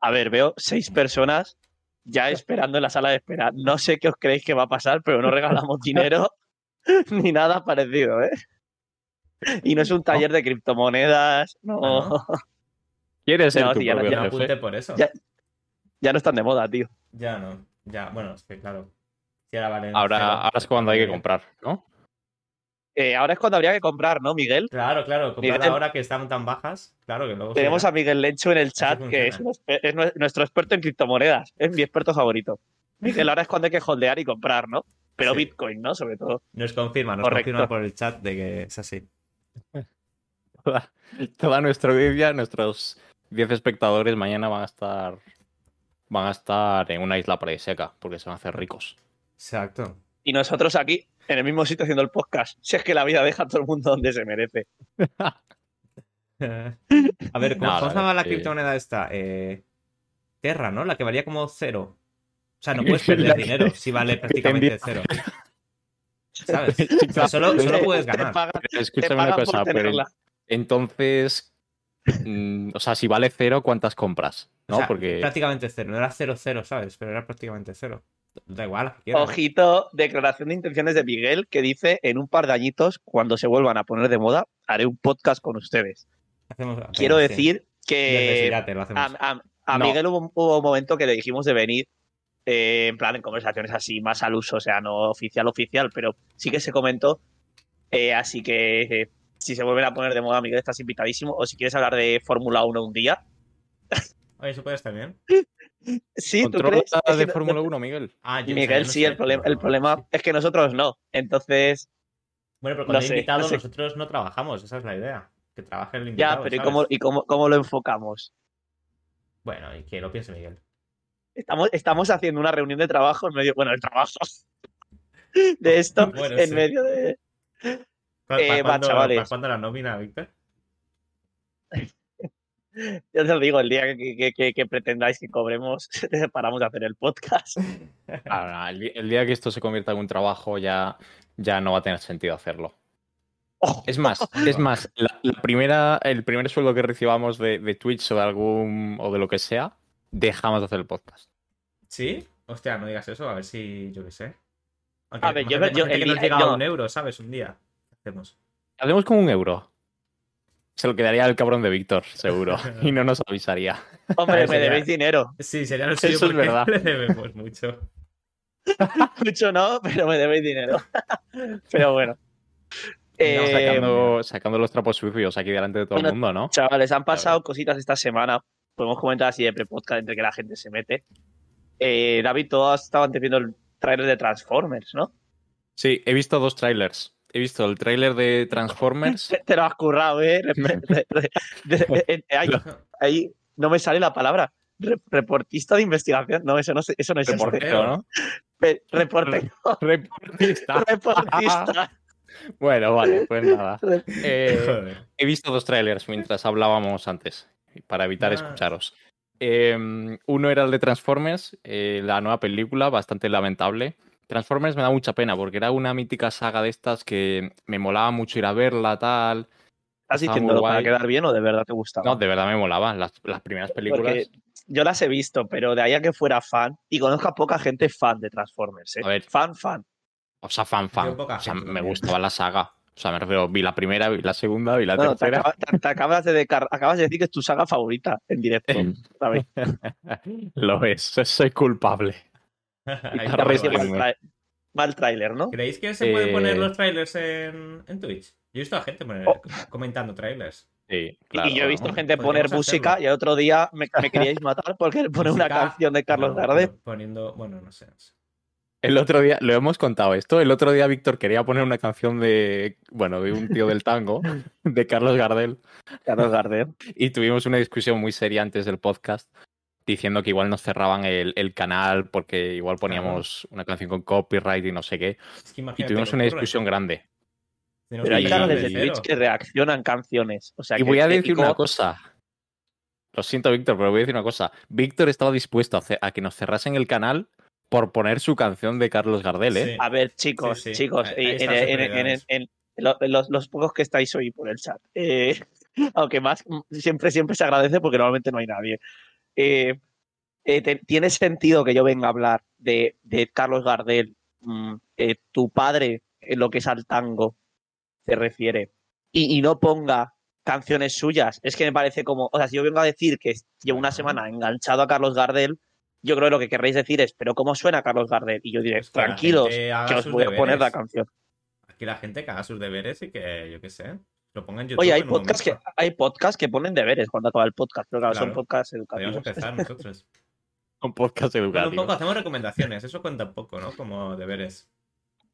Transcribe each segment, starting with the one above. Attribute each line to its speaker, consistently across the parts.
Speaker 1: A ver, veo seis personas ya esperando en la sala de espera. No sé qué os creéis que va a pasar, pero no regalamos dinero ni nada parecido, ¿eh? Y no es un taller de criptomonedas, no.
Speaker 2: Ah, ¿Quieres ser
Speaker 1: No,
Speaker 2: tu
Speaker 1: tío, no-
Speaker 2: propio
Speaker 1: ya
Speaker 2: jefe?
Speaker 3: por eso.
Speaker 1: Ya- Ya no están de moda, tío.
Speaker 3: Ya no. Ya, bueno, es que claro. Si ahora valen
Speaker 2: Ahora,
Speaker 3: cero,
Speaker 2: ahora es cuando hay que comprar, ¿no?
Speaker 1: Eh, ahora es cuando habría que comprar, ¿no, Miguel?
Speaker 3: Claro, claro, comprar
Speaker 1: Miguel-
Speaker 3: ahora que están tan bajas, claro que luego.
Speaker 1: Tenemos a. Miguel Lencho en el chat, que es, nuestro experto en criptomonedas. Es mi experto favorito. Miguel, ahora es cuando hay que holdear y comprar, ¿no? Pero
Speaker 3: Sí.
Speaker 1: Bitcoin, ¿no? Sobre todo.
Speaker 3: Nos confirma, nos
Speaker 1: Correcto.
Speaker 3: confirma por el chat de que es así.
Speaker 2: Toda, toda nuestra audiencia, nuestros 10 espectadores mañana van a estar van a estar en una isla paradisíaca porque se van a hacer ricos.
Speaker 3: Exacto.
Speaker 1: Y nosotros aquí, en el mismo sitio haciendo el podcast. Si es que la vida deja a todo el mundo donde se merece.
Speaker 3: a ver, ¿cómo,
Speaker 2: No,
Speaker 3: cómo se
Speaker 2: la
Speaker 3: llama la
Speaker 2: que-
Speaker 3: criptomoneda esta? Eh, Terra, ¿no? La que valía como cero. O sea, no puedes perder dinero si vale prácticamente cero. ¿Sabes? O sea, solo, solo puedes
Speaker 1: Te
Speaker 3: ganar.
Speaker 1: te
Speaker 2: Escúchame una cosa, pero entonces, mm, o sea, si vale cero, ¿cuántas compras? ¿No?
Speaker 3: O sea,
Speaker 2: porque
Speaker 3: prácticamente cero. No era cero cero, ¿sabes? Pero era prácticamente cero. Da igual, quieras.
Speaker 1: Ojito, declaración de intenciones de Miguel que dice: En un par de añitos, cuando se vuelvan a poner de moda, haré un podcast con ustedes.
Speaker 3: Hacemos-
Speaker 1: Quiero
Speaker 3: sí.
Speaker 1: decir que a, a- a
Speaker 2: No.
Speaker 1: Miguel hubo, hubo un momento que le dijimos de venir, eh, en plan en conversaciones así, más al uso, o sea, no oficial, oficial, pero sí que se comentó. eh, así que eh, si se vuelven a poner de moda, Miguel, estás invitadísimo. O si quieres hablar de Fórmula 1 un día.
Speaker 3: Oye, eso puede estar bien.
Speaker 1: Sí, ¿tú
Speaker 2: controla
Speaker 1: crees? Es
Speaker 2: de Fórmula 1, Miguel.
Speaker 3: Ah, yo-
Speaker 1: Miguel,
Speaker 3: no
Speaker 1: sí, el, problema,
Speaker 3: pero-
Speaker 1: el problema es que nosotros no. Entonces,
Speaker 3: Bueno, pero
Speaker 1: no
Speaker 3: cuando hay
Speaker 1: sé,
Speaker 3: invitados,
Speaker 1: no sé.
Speaker 3: nosotros no trabajamos, esa es la idea. Que trabaje el
Speaker 1: ya,
Speaker 3: invitado.
Speaker 1: pero ¿y,
Speaker 3: ¿sabes?
Speaker 1: cómo, y cómo, cómo lo enfocamos?
Speaker 3: Bueno, y que lo piense Miguel.
Speaker 1: Estamos, estamos haciendo una reunión de trabajo en medio, bueno, el trabajo de esto
Speaker 3: Bueno,
Speaker 1: en
Speaker 3: sí.
Speaker 1: medio de...
Speaker 3: ¿Para,
Speaker 1: Eh, va,
Speaker 3: cuándo,
Speaker 1: chavales.
Speaker 3: ¿Para cuándo la nómina, Víctor?
Speaker 1: Ya te lo digo, el día que, que- que- que pretendáis que cobremos, paramos de hacer el podcast.
Speaker 2: Ahora, el, día que esto se convierta en un trabajo ya, ya no va a tener sentido hacerlo.
Speaker 1: Oh,
Speaker 2: Es más, es más, la, la primera, el primer sueldo que recibamos de, de Twitch o de algún o de lo que sea, dejamos de hacer el podcast.
Speaker 3: ¿Sí? Hostia, no digas eso, a ver si yo qué sé. Aunque,
Speaker 1: A ver, yo- yo- el
Speaker 3: que nos llega
Speaker 1: yo-
Speaker 3: a un euro, ¿sabes? Un día. ¿Qué hacemos?
Speaker 2: Hacemos con un euro. Se lo quedaría el cabrón de Víctor, seguro. y no nos avisaría.
Speaker 1: Hombre, me debéis dinero.
Speaker 3: Sí, sería lo
Speaker 2: Eso
Speaker 3: suyo
Speaker 2: es
Speaker 3: porque
Speaker 2: verdad.
Speaker 3: le debemos mucho.
Speaker 1: Mucho no, pero me debéis dinero. pero bueno.
Speaker 3: No,
Speaker 1: Eh,
Speaker 2: Sacando, sacando los trapos sucios aquí delante de todo
Speaker 1: Bueno,
Speaker 2: el mundo, ¿no?
Speaker 1: Chavales, han pasado cositas esta semana. Podemos comentar así de pre-podcast entre que la gente se mete. Eh, David, todos estaban viendo el trailer de Transformers, ¿no?
Speaker 2: Sí, he visto dos trailers. He visto el trailer de Transformers.
Speaker 1: Te, lo has currado, ¿eh? De- eh, ahí, ahí no me sale la palabra. Re- reportista de investigación. No, eso no, eso no existe.
Speaker 2: Reportero, ¿no?
Speaker 1: Pe- Reportero.
Speaker 2: Reportista.
Speaker 1: Reportista.
Speaker 2: Bueno, vale, pues nada. Eh, he visto dos trailers mientras hablábamos antes, para evitar
Speaker 3: Ah.
Speaker 2: escucharos. Eh, uno era el de Transformers, eh, la nueva película, bastante lamentable. Transformers me da mucha pena porque era una mítica saga de estas que me molaba mucho ir a verla, tal.
Speaker 1: ¿Estás diciéndolo para quedar bien o de verdad te gustaba?
Speaker 2: No, de verdad me molaba. Las, las primeras películas.
Speaker 1: Porque yo las he visto, pero de ahí a que fuera fan, y conozco a poca gente fan de Transformers, ¿eh?
Speaker 2: A ver.
Speaker 1: Fan, fan.
Speaker 2: O sea, fan, fan. O sea, me gustaba la saga. O sea, me refiero, vi la primera, vi la segunda, vi la
Speaker 1: No, no, te,
Speaker 2: tercera.
Speaker 1: acaba- te- te acabas, de decar- acabas de decir que es tu saga favorita en directo. ¿sabes?
Speaker 2: Lo es, soy culpable.
Speaker 3: Ahí
Speaker 1: Te mal, tráiler, ¿no?
Speaker 3: ¿Creéis que se pueden
Speaker 2: Eh,
Speaker 3: poner los trailers en, en Twitch? Yo he visto a gente poner-
Speaker 1: Oh.
Speaker 3: comentando trailers.
Speaker 2: Sí, claro.
Speaker 1: y yo he visto gente poner música
Speaker 3: hacerlo.
Speaker 1: y el otro día me, me queríais matar porque pone una canción de Carlos
Speaker 3: no,
Speaker 1: Gardel.
Speaker 3: pero Poniendo, bueno, no sé.
Speaker 2: El otro día, lo hemos contado esto, el otro día Víctor quería poner una canción de, bueno, de un tío del tango, de Carlos Gardel,
Speaker 1: Carlos Gardel.
Speaker 2: y tuvimos una discusión muy seria antes del podcast, diciendo que igual nos cerraban el, el canal porque igual poníamos una canción con copyright y no sé qué,
Speaker 3: Es que
Speaker 2: y tuvimos una discusión grande.
Speaker 1: Pero hay canales de
Speaker 3: desde
Speaker 1: Twitch que reaccionan canciones. O sea,
Speaker 2: Y voy a decir una cosa. Lo siento, Víctor, pero voy a decir una cosa. Víctor estaba dispuesto a, que nos cerrasen el canal por poner su canción de Carlos Gardel, ¿eh?
Speaker 3: Sí.
Speaker 1: A ver, chicos,
Speaker 3: Sí, sí.
Speaker 1: chicos,
Speaker 3: Ahí-
Speaker 1: y
Speaker 3: ahí
Speaker 1: en,
Speaker 3: están sus
Speaker 1: en- en-
Speaker 3: prioridades.
Speaker 1: en- en lo- los, los pocos que estáis hoy por el chat. eh, aunque más, siempre, siempre se agradece porque normalmente no hay nadie. Eh, eh, te- tiene sentido que yo venga a hablar de, de Carlos Gardel, mm, eh, tu padre, en lo que es al tango se refiere, y, y no ponga canciones suyas. Es que me parece como, o sea, si yo vengo a decir que llevo una semana enganchado a Carlos Gardel, yo creo que lo que querréis decir es, pero ¿cómo suena Carlos Gardel? Y yo diré,
Speaker 3: Pues que
Speaker 1: tranquilos, que os voy a poner la canción.
Speaker 3: Aquí la gente que haga sus deberes y que, yo qué sé, lo ponga en YouTube.
Speaker 1: Oye, hay podcasts que, hay podcasts que ponen deberes cuando acaba el podcast, pero claro, son podcasts
Speaker 3: Podríamos
Speaker 1: educativos.
Speaker 3: empezar nosotros.
Speaker 2: Un podcast
Speaker 3: Bueno, un poco hacemos recomendaciones, eso cuenta un poco, ¿no? Como deberes.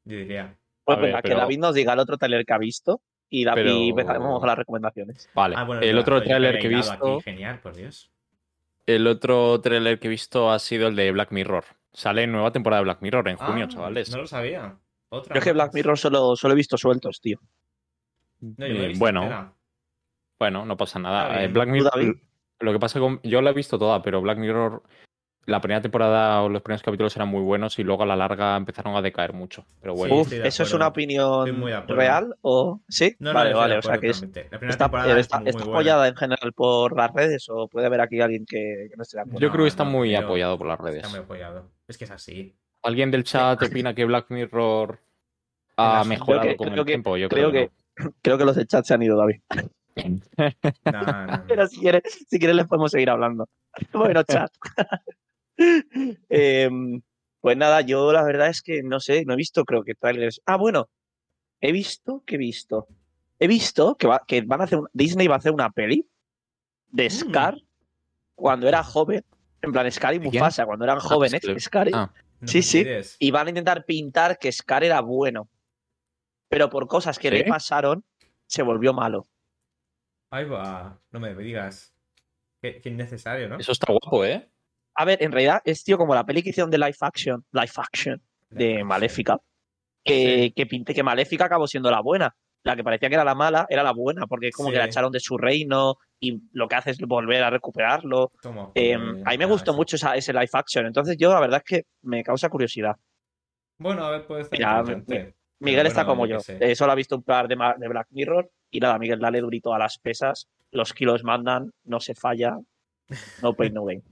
Speaker 3: Yo diría.
Speaker 1: Pues
Speaker 2: A ver,
Speaker 1: venga,
Speaker 2: pero-
Speaker 1: que David nos diga el otro trailer que ha visto y, David,
Speaker 2: Pero-
Speaker 1: y empezaremos con las recomendaciones.
Speaker 2: Vale.
Speaker 3: Ah, bueno,
Speaker 2: el otro
Speaker 3: había
Speaker 2: que he visto.
Speaker 3: aquí, Genial, por Dios.
Speaker 2: El otro tráiler que he visto ha sido el de Black Mirror. Sale nueva temporada de Black Mirror en junio,
Speaker 3: Ah,
Speaker 2: chavales.
Speaker 3: No lo sabía. Otra
Speaker 1: Yo es que Black. Mirror solo, solo he visto sueltos, tío.
Speaker 3: No, yo
Speaker 2: Eh,
Speaker 3: visto
Speaker 2: bueno,
Speaker 3: entera.
Speaker 2: bueno, no pasa
Speaker 3: Está
Speaker 2: nada. Eh. Black
Speaker 1: ¿Tú,
Speaker 2: Mirror,
Speaker 1: David?
Speaker 2: lo que pasa con. Yo la he visto toda, pero Black Mirror, la primera temporada o los primeros capítulos eran muy buenos y luego a la larga empezaron a decaer mucho. Pero bueno,
Speaker 3: Sí,
Speaker 1: Uf, ¿eso es una opinión real o sí?
Speaker 3: No, no,
Speaker 1: vale, vale, o sea que es.
Speaker 3: La primera
Speaker 1: está,
Speaker 3: temporada
Speaker 1: está,
Speaker 3: es muy
Speaker 1: está
Speaker 3: buena.
Speaker 1: apoyada en general por las redes o puede haber aquí alguien que, que no esté de acuerdo.
Speaker 2: yo creo que está
Speaker 3: no,
Speaker 2: muy apoyado por las redes.
Speaker 3: Está muy apoyado. Es que es así.
Speaker 2: ¿Alguien del chat opina que Black Mirror ha
Speaker 3: Creo
Speaker 2: mejorado
Speaker 1: que-
Speaker 2: con
Speaker 1: creo
Speaker 2: el
Speaker 1: que-
Speaker 2: tiempo? Yo
Speaker 1: creo
Speaker 2: creo, que,
Speaker 1: Creo que los de chat se han ido, David.
Speaker 3: No, no, no.
Speaker 1: Pero si quieres, si quieres les podemos seguir hablando. Bueno, chat. Em, pues nada, yo la verdad es que no sé, no he visto, creo que trailers. Ah, bueno, he visto, ¿qué he visto? He visto que, va- que van a hacer un- Disney va a hacer una peli de
Speaker 3: Mm.
Speaker 1: Scar cuando era joven. En plan, Scar y. Mufasa, cuando eran jóvenes,
Speaker 2: Scar.
Speaker 1: Scar y-
Speaker 2: Ah.
Speaker 3: No
Speaker 1: Sí, sí. y van a intentar pintar que Scar era bueno. Pero por cosas que le pasaron, se volvió malo.
Speaker 3: Ahí va. No me digas. Qué, qué innecesario, ¿no?
Speaker 2: Eso está guapo, ¿eh?
Speaker 1: A ver, en realidad es tío como la peli que hicieron de live action, live action de Maléfica, que, que pinté que Maléfica acabó siendo la buena. La que parecía que era la mala era la buena, porque es como que la echaron de su reino y lo que hace es volver a recuperarlo.
Speaker 3: Toma,
Speaker 1: Eh,
Speaker 3: pues,
Speaker 1: a mí me gustó
Speaker 3: eso.
Speaker 1: mucho esa- ese live action, entonces yo la verdad es que me causa curiosidad.
Speaker 3: Bueno, a ver, puede ser
Speaker 1: Mira. Miguel está como
Speaker 3: yo
Speaker 1: eh, solo ha visto un par de, Black Mirror y nada, Miguel, dale durito a las pesas, los kilos mandan, no se falla, no pain, no gain.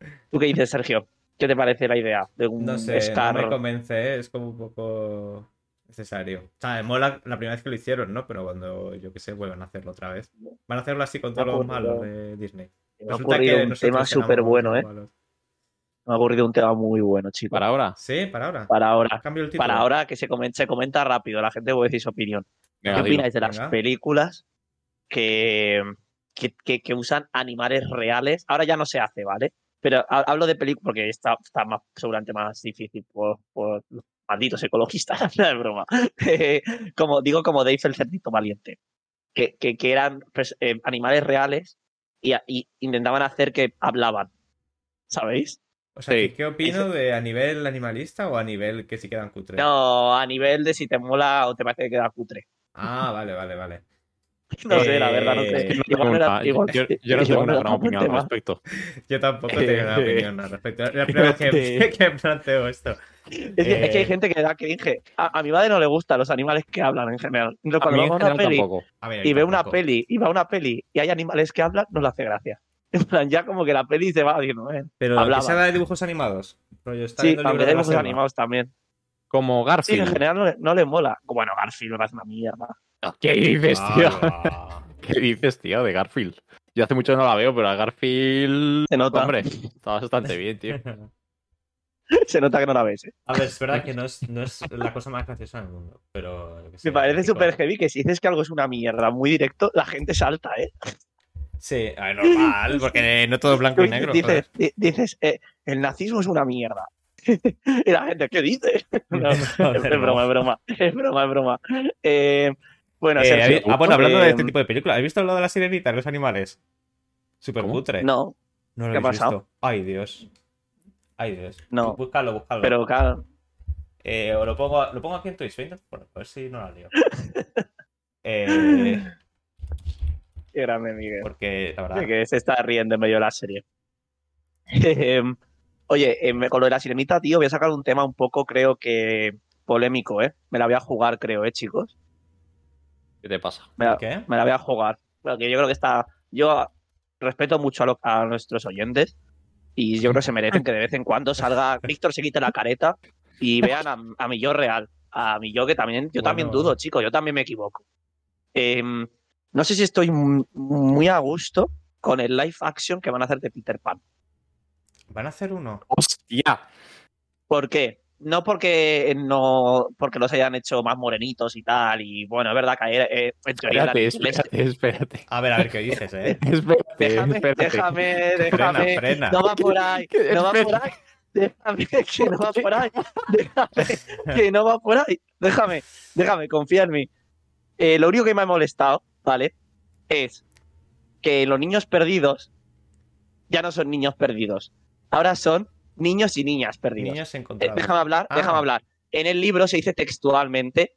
Speaker 1: ¿Tú qué dices, Sergio? ¿Qué te parece la idea de un
Speaker 3: No sé,
Speaker 1: Scar?
Speaker 3: no me convence, ¿eh? es como un poco necesario. O sea, me mola la primera vez que lo hicieron, ¿no? Pero cuando, yo qué sé, vuelvan a hacerlo otra vez. Van a hacerlo así con todos los malos de Disney.
Speaker 1: Me ha ocurrido un tema súper bueno, ¿eh?
Speaker 3: malos.
Speaker 1: Me ha ocurrido un tema muy bueno, chicos.
Speaker 2: Para ahora.
Speaker 3: Sí, para ahora.
Speaker 1: Para ahora.
Speaker 3: Cambio el título.
Speaker 1: Para ahora que se comenta, se comenta rápido, la gente puede decir su opinión.
Speaker 2: Venga,
Speaker 1: ¿Qué opináis de las
Speaker 3: Venga.
Speaker 1: películas que, que, que- que usan animales reales? Ahora ya no se hace, ¿vale? Pero ha- hablo de películas porque está, está más, seguramente más difícil por, por los malditos ecologistas, no es broma. Como, digo como Dave el cerdito valiente, que, que, que eran pues, eh, animales reales y, y intentaban hacer que hablaban, ¿sabéis?
Speaker 3: O sea,
Speaker 2: Sí.
Speaker 3: ¿qué, opino de a nivel animalista o a nivel que sí quedan cutres?
Speaker 1: No, a nivel de si te mola o te parece que queda cutre.
Speaker 3: Ah, vale, vale, vale.
Speaker 1: No sé, la verdad, no
Speaker 3: Eh,
Speaker 1: sé.
Speaker 3: es que
Speaker 2: No
Speaker 1: Igual
Speaker 2: tengo
Speaker 1: no era-
Speaker 2: una-
Speaker 1: igual-
Speaker 2: yo, yo no tengo una gran opinión al respecto.
Speaker 3: Yo tampoco tengo una
Speaker 2: Eh,
Speaker 3: opinión al respecto. Es la primera vez que, que planteo esto.
Speaker 1: Es que, es que hay
Speaker 3: Eh,
Speaker 1: gente que da cringe. A, a mi madre no le gustan los animales que hablan en general. Entonces,
Speaker 2: A
Speaker 1: cuando
Speaker 2: mí en
Speaker 1: vamos a una
Speaker 2: general
Speaker 1: peli
Speaker 2: tampoco.
Speaker 3: A ver,
Speaker 1: y ve una peli y va a una peli y hay animales que hablan, no le hace gracia. En plan, ya como que la peli se va diciendo, eh.
Speaker 3: Pero que de dibujos animados. Rollo, está
Speaker 1: Sí, aunque
Speaker 3: de
Speaker 1: dibujos
Speaker 3: selva.
Speaker 1: animados también.
Speaker 2: Como
Speaker 1: Sí, en
Speaker 2: Garfield.
Speaker 1: general no le, no le mola. Bueno, Garfield me parece una mierda.
Speaker 2: ¿Qué dices, tío?
Speaker 3: Ah,
Speaker 2: ¿Qué dices, tío, de Garfield? Yo hace mucho no la veo, pero a Garfield.
Speaker 1: Se nota.
Speaker 2: Hombre, está bastante bien, tío.
Speaker 1: Se nota que no la ves. ¿eh?
Speaker 3: A ver, es verdad que no es, no es la cosa más graciosa del mundo, pero... sé,
Speaker 1: Me parece súper heavy que si dices que algo es una mierda muy directo, la gente salta, ¿eh?
Speaker 3: Sí, a ver, normal, porque no todo es blanco y negro.
Speaker 1: dices, dices eh, el nazismo es una mierda. y la gente, ¿qué dice? No, es, broma, es broma. Es broma, es broma. Eh, bueno,
Speaker 3: Eh,
Speaker 1: Sergio,
Speaker 3: ah, bueno, hablando de
Speaker 1: eh,
Speaker 3: este tipo de películas, ¿has visto lo de la sirenita de los animales? Súper
Speaker 2: ¿Cómo?
Speaker 1: No,
Speaker 3: no lo
Speaker 1: ¿qué ha
Speaker 3: habéis
Speaker 1: pasado?
Speaker 3: visto. Ay, Dios. Ay, Dios.
Speaker 1: No.
Speaker 3: Búscalo, búscalo.
Speaker 1: pero claro,
Speaker 3: Eh, o lo pongo, lo pongo aquí en Twitch. Bueno, a ver si no la lío. Eh,
Speaker 1: qué grande, Miguel.
Speaker 3: porque, la verdad...
Speaker 1: Que se está riendo en medio de la serie. Eh, oye, eh, me- con lo de la sirenita, tío, voy a sacar un tema un poco, creo que polémico, ¿eh? Me la voy a jugar, creo, ¿eh, chicos?
Speaker 2: ¿Qué te pasa?
Speaker 1: Me la,
Speaker 3: ¿Qué?
Speaker 1: me la voy a jugar. Porque yo creo que está. Yo respeto mucho a, lo- a nuestros oyentes. Y yo creo que se merecen que de vez en cuando salga Víctor se quite la careta y vean a, a mi yo real. A mi yo que también, yo también dudo, chicos, yo también me equivoco. Em, no sé si estoy muy a gusto con el live action que van a hacer de Peter Pan.
Speaker 3: ¿Van a hacer uno?
Speaker 2: ¡Hostia!
Speaker 1: ¿Por qué? No porque no porque los hayan hecho más morenitos y tal. Y bueno, es verdad que eh, en teoría
Speaker 2: Espérate, espérate, espérate.
Speaker 3: A ver, a ver qué dices, ¿eh?
Speaker 2: Espérate,
Speaker 1: déjame,
Speaker 2: espérate.
Speaker 1: déjame, déjame.
Speaker 3: frena.
Speaker 1: No va por ahí, no va por ahí. Déjame que no va por ahí. Déjame que no va por ahí. Déjame, déjame, confía en mí. Eh, lo único que me ha molestado, ¿vale? Es que los niños perdidos ya no son niños perdidos. Ahora son niños y niñas perdidos.
Speaker 3: Niños
Speaker 1: Eh, déjame hablar,
Speaker 3: Ah.
Speaker 1: déjame hablar. En el libro se dice textualmente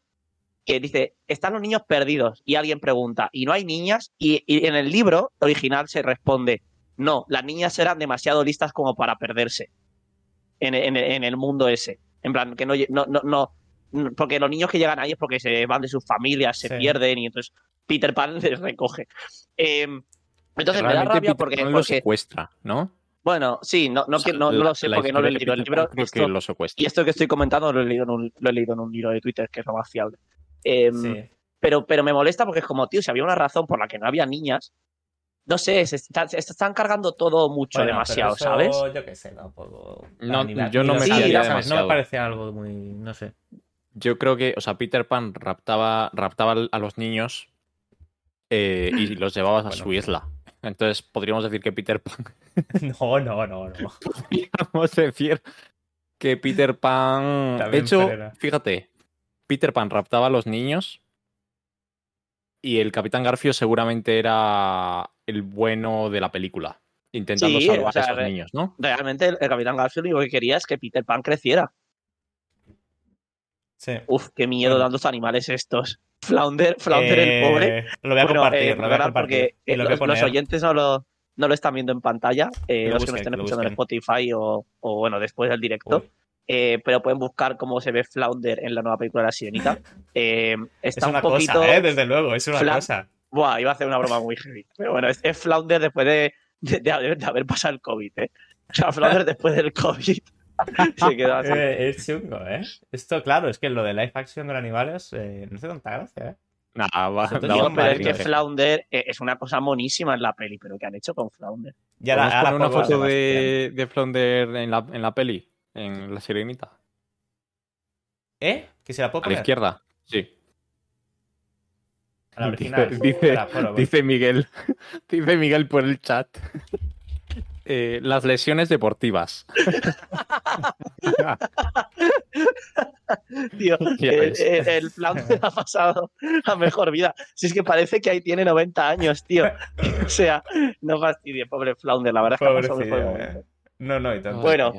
Speaker 1: que dice, están los niños perdidos y alguien pregunta, ¿y no hay niñas? Y, y en el libro original se responde, no, las niñas eran demasiado listas como para perderse en, en- en el mundo ese. En plan, que no, no, no, no- no- porque los niños que llegan ahí es porque se van de sus familias, se
Speaker 3: Sí.
Speaker 1: pierden y entonces Peter Pan les recoge. Eh, entonces me da rabia
Speaker 2: Peter
Speaker 1: porque,
Speaker 2: Pan lo secuestra, ¿no?
Speaker 1: bueno, sí, no, no,
Speaker 2: O sea,
Speaker 1: que- no, no
Speaker 2: la-
Speaker 1: lo sé porque no lo he leído el libro.
Speaker 2: Creo
Speaker 1: esto-
Speaker 2: que lo secuestra.
Speaker 1: y esto que estoy comentando lo he leído en un, lo he leído en un hilo de Twitter, que es lo más fiable. Em,
Speaker 3: Sí.
Speaker 1: pero, pero me molesta porque es como, tío, si había una razón por la que no había niñas, no sé, se, está- se están cargando todo mucho,
Speaker 3: Bueno,
Speaker 1: demasiado,
Speaker 3: pero
Speaker 1: ¿sabes?
Speaker 3: Yo qué sé, tampoco.
Speaker 2: No,
Speaker 3: la-
Speaker 2: yo no me
Speaker 3: ¿sabes? No me parecía algo muy. No sé.
Speaker 2: Yo creo que, o sea, Peter Pan raptaba, raptaba a los niños eh, y los llevaba a su isla. Entonces podríamos decir que Peter Pan.
Speaker 3: No, no, no, no.
Speaker 2: Podríamos decir que Peter Pan.
Speaker 3: También
Speaker 2: de hecho, fíjate, Peter Pan raptaba a los niños y el Capitán Garfio seguramente era el bueno de la película, intentando
Speaker 1: Sí,
Speaker 2: salvar
Speaker 1: o sea,
Speaker 2: a esos
Speaker 1: re-
Speaker 2: niños, ¿no?
Speaker 1: Realmente el, el Capitán Garfield lo único que quería es que Peter Pan creciera.
Speaker 3: Sí.
Speaker 1: Uf, qué miedo
Speaker 3: Bueno.
Speaker 1: dando los animales estos. Flounder, Flounder el
Speaker 3: Eh,
Speaker 1: pobre.
Speaker 3: Lo voy a
Speaker 1: Bueno,
Speaker 3: compartir,
Speaker 1: eh,
Speaker 3: lo voy a compartir.
Speaker 1: porque eh,
Speaker 3: lo
Speaker 1: los, oyentes no lo, no lo están viendo en pantalla, eh,
Speaker 3: Que lo
Speaker 1: los que
Speaker 3: busquen,
Speaker 1: nos estén
Speaker 3: que lo
Speaker 1: escuchando en. Spotify o, o, bueno, después del directo. Eh, pero pueden buscar cómo se ve Flounder en la nueva película de la Sirenita. Eh,
Speaker 3: es
Speaker 1: está
Speaker 3: una
Speaker 1: un poquito.
Speaker 3: cosa, ¿eh? Desde luego, es una
Speaker 1: Fla-
Speaker 3: cosa.
Speaker 1: Buah, iba a hacer una broma muy heavy. Pero bueno, es, es Flounder después de, de, de haber, de haber pasado el COVID, ¿eh? O sea, Flounder después del COVID se quedó así.
Speaker 3: Eh, es chungo, ¿eh? Esto, claro, es que lo de live action de animales eh, no hace tanta gracia, ¿eh?
Speaker 2: Nah, va,
Speaker 3: Vamos
Speaker 1: pero es que. Flounder eh, es una cosa monísima en la peli, pero ¿qué han hecho con Flounder?
Speaker 3: Y ahora,
Speaker 2: ¿Podemos
Speaker 3: ahora
Speaker 2: poner una foto de, de Flounder en la, en la peli? En la sirenita.
Speaker 3: ¿Eh? ¿Que se la puedo
Speaker 2: A la
Speaker 3: poner?
Speaker 2: izquierda. Sí.
Speaker 3: A la original.
Speaker 2: Dice, dice Miguel. Dice Miguel por el chat. Eh, las lesiones deportivas.
Speaker 1: Tío, el,
Speaker 2: ves.
Speaker 1: el- el ha pasado a mejor vida. Si es que parece que ahí tiene 90 años, tío. O sea, no fastidie, pobre Flounder, la verdad es que
Speaker 3: eh. No, no, y tanto.
Speaker 1: Bueno.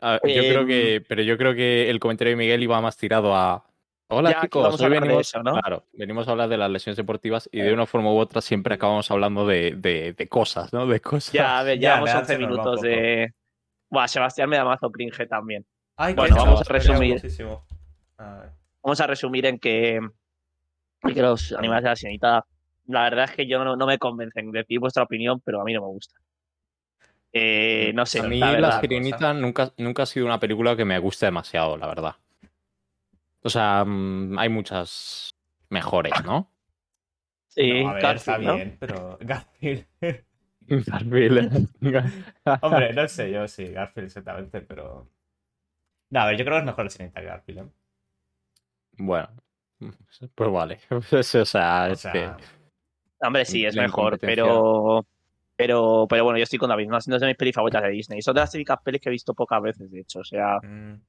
Speaker 2: Ah, yo
Speaker 1: Em,
Speaker 2: creo que, pero yo creo que el comentario de Miguel iba más tirado a. Hola
Speaker 1: Ya,
Speaker 2: chicos, hoy venimos,
Speaker 1: eso, ¿no?
Speaker 2: claro, venimos a hablar de las lesiones deportivas y de una forma u otra siempre acabamos hablando de, de- de cosas, ¿no? De cosas.
Speaker 1: Ya, a ver,
Speaker 3: Ya,
Speaker 1: llevamos
Speaker 3: de
Speaker 1: 11
Speaker 3: H nos va un
Speaker 1: minutos de. Buah, Sebastián me da mazo cringe también.
Speaker 3: Ay,
Speaker 1: Bueno, vamos a resumir.
Speaker 3: A.
Speaker 1: Vamos a resumir en que, en que los animales de la sirenita, la verdad es que yo no, no me convencen. Decir vuestra opinión, pero a mí no me gusta. Eh, no sé,
Speaker 2: a mí
Speaker 1: la
Speaker 2: La. Sirenita nunca, nunca ha sido una película que me guste demasiado, la verdad. O sea, mm, hay muchas mejores, ¿no?
Speaker 1: Sí,
Speaker 3: No, a ver,
Speaker 1: Garfield,
Speaker 3: está
Speaker 1: ¿no?
Speaker 3: bien, pero Garfield.
Speaker 2: Garfield.
Speaker 3: Hombre, no sé yo sí, Garfield exactamente, pero. No, a ver, yo creo que es mejor la que Garfield. ¿eh?
Speaker 2: bueno, pues vale. Pues, o sea,
Speaker 3: O
Speaker 2: es
Speaker 3: sea,
Speaker 2: que.
Speaker 1: Hombre, sí, es
Speaker 2: La
Speaker 1: mejor, pero, pero, pero bueno, yo estoy con David. No, no es de mis pelis favoritas de Disney. Son de las típicas pelis que he visto pocas veces, de hecho. O sea,
Speaker 3: mm,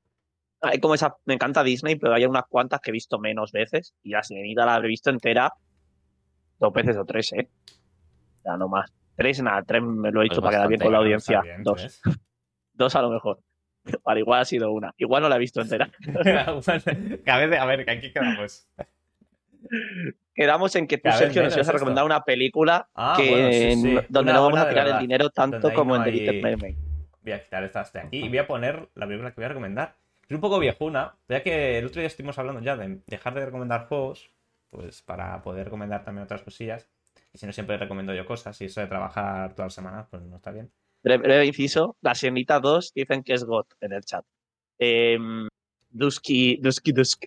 Speaker 1: hay como esa. Me encanta Disney, pero hay unas cuantas que he visto menos veces. Y la sirenita la he visto entera dos veces o tres, ¿eh? Sea, no más. Tres, nada, tres me lo he dicho
Speaker 2: Pues
Speaker 1: para quedar bien con la audiencia.
Speaker 3: bien,
Speaker 1: dos.
Speaker 3: tres.
Speaker 1: Dos a lo mejor. Vale, igual ha sido una. Igual no la he visto entera.
Speaker 3: A, veces, a ver, que aquí quedamos.
Speaker 1: Quedamos en que tú,
Speaker 3: Cada
Speaker 1: Sergio, nos ibas a recomendar una película
Speaker 3: Ah,
Speaker 1: que
Speaker 3: bueno, sí, sí.
Speaker 1: no- donde
Speaker 3: Una
Speaker 1: no vamos a tirar el dinero tanto como
Speaker 3: no
Speaker 1: en The
Speaker 3: hay-
Speaker 1: Little Mermaid.
Speaker 3: Voy a quitar esta de aquí y voy a poner la película que voy a recomendar. Es un poco viejuna, ya que el otro día estuvimos hablando ya de dejar de recomendar juegos, pues para poder recomendar también otras cosillas. Y si no siempre recomiendo yo cosas, y eso de trabajar todas las semanas, pues no está bien.
Speaker 1: breve, breve inciso, la Sirenita 2 dicen que es God en el chat. Eh, Dusky, Dusky, Dusk.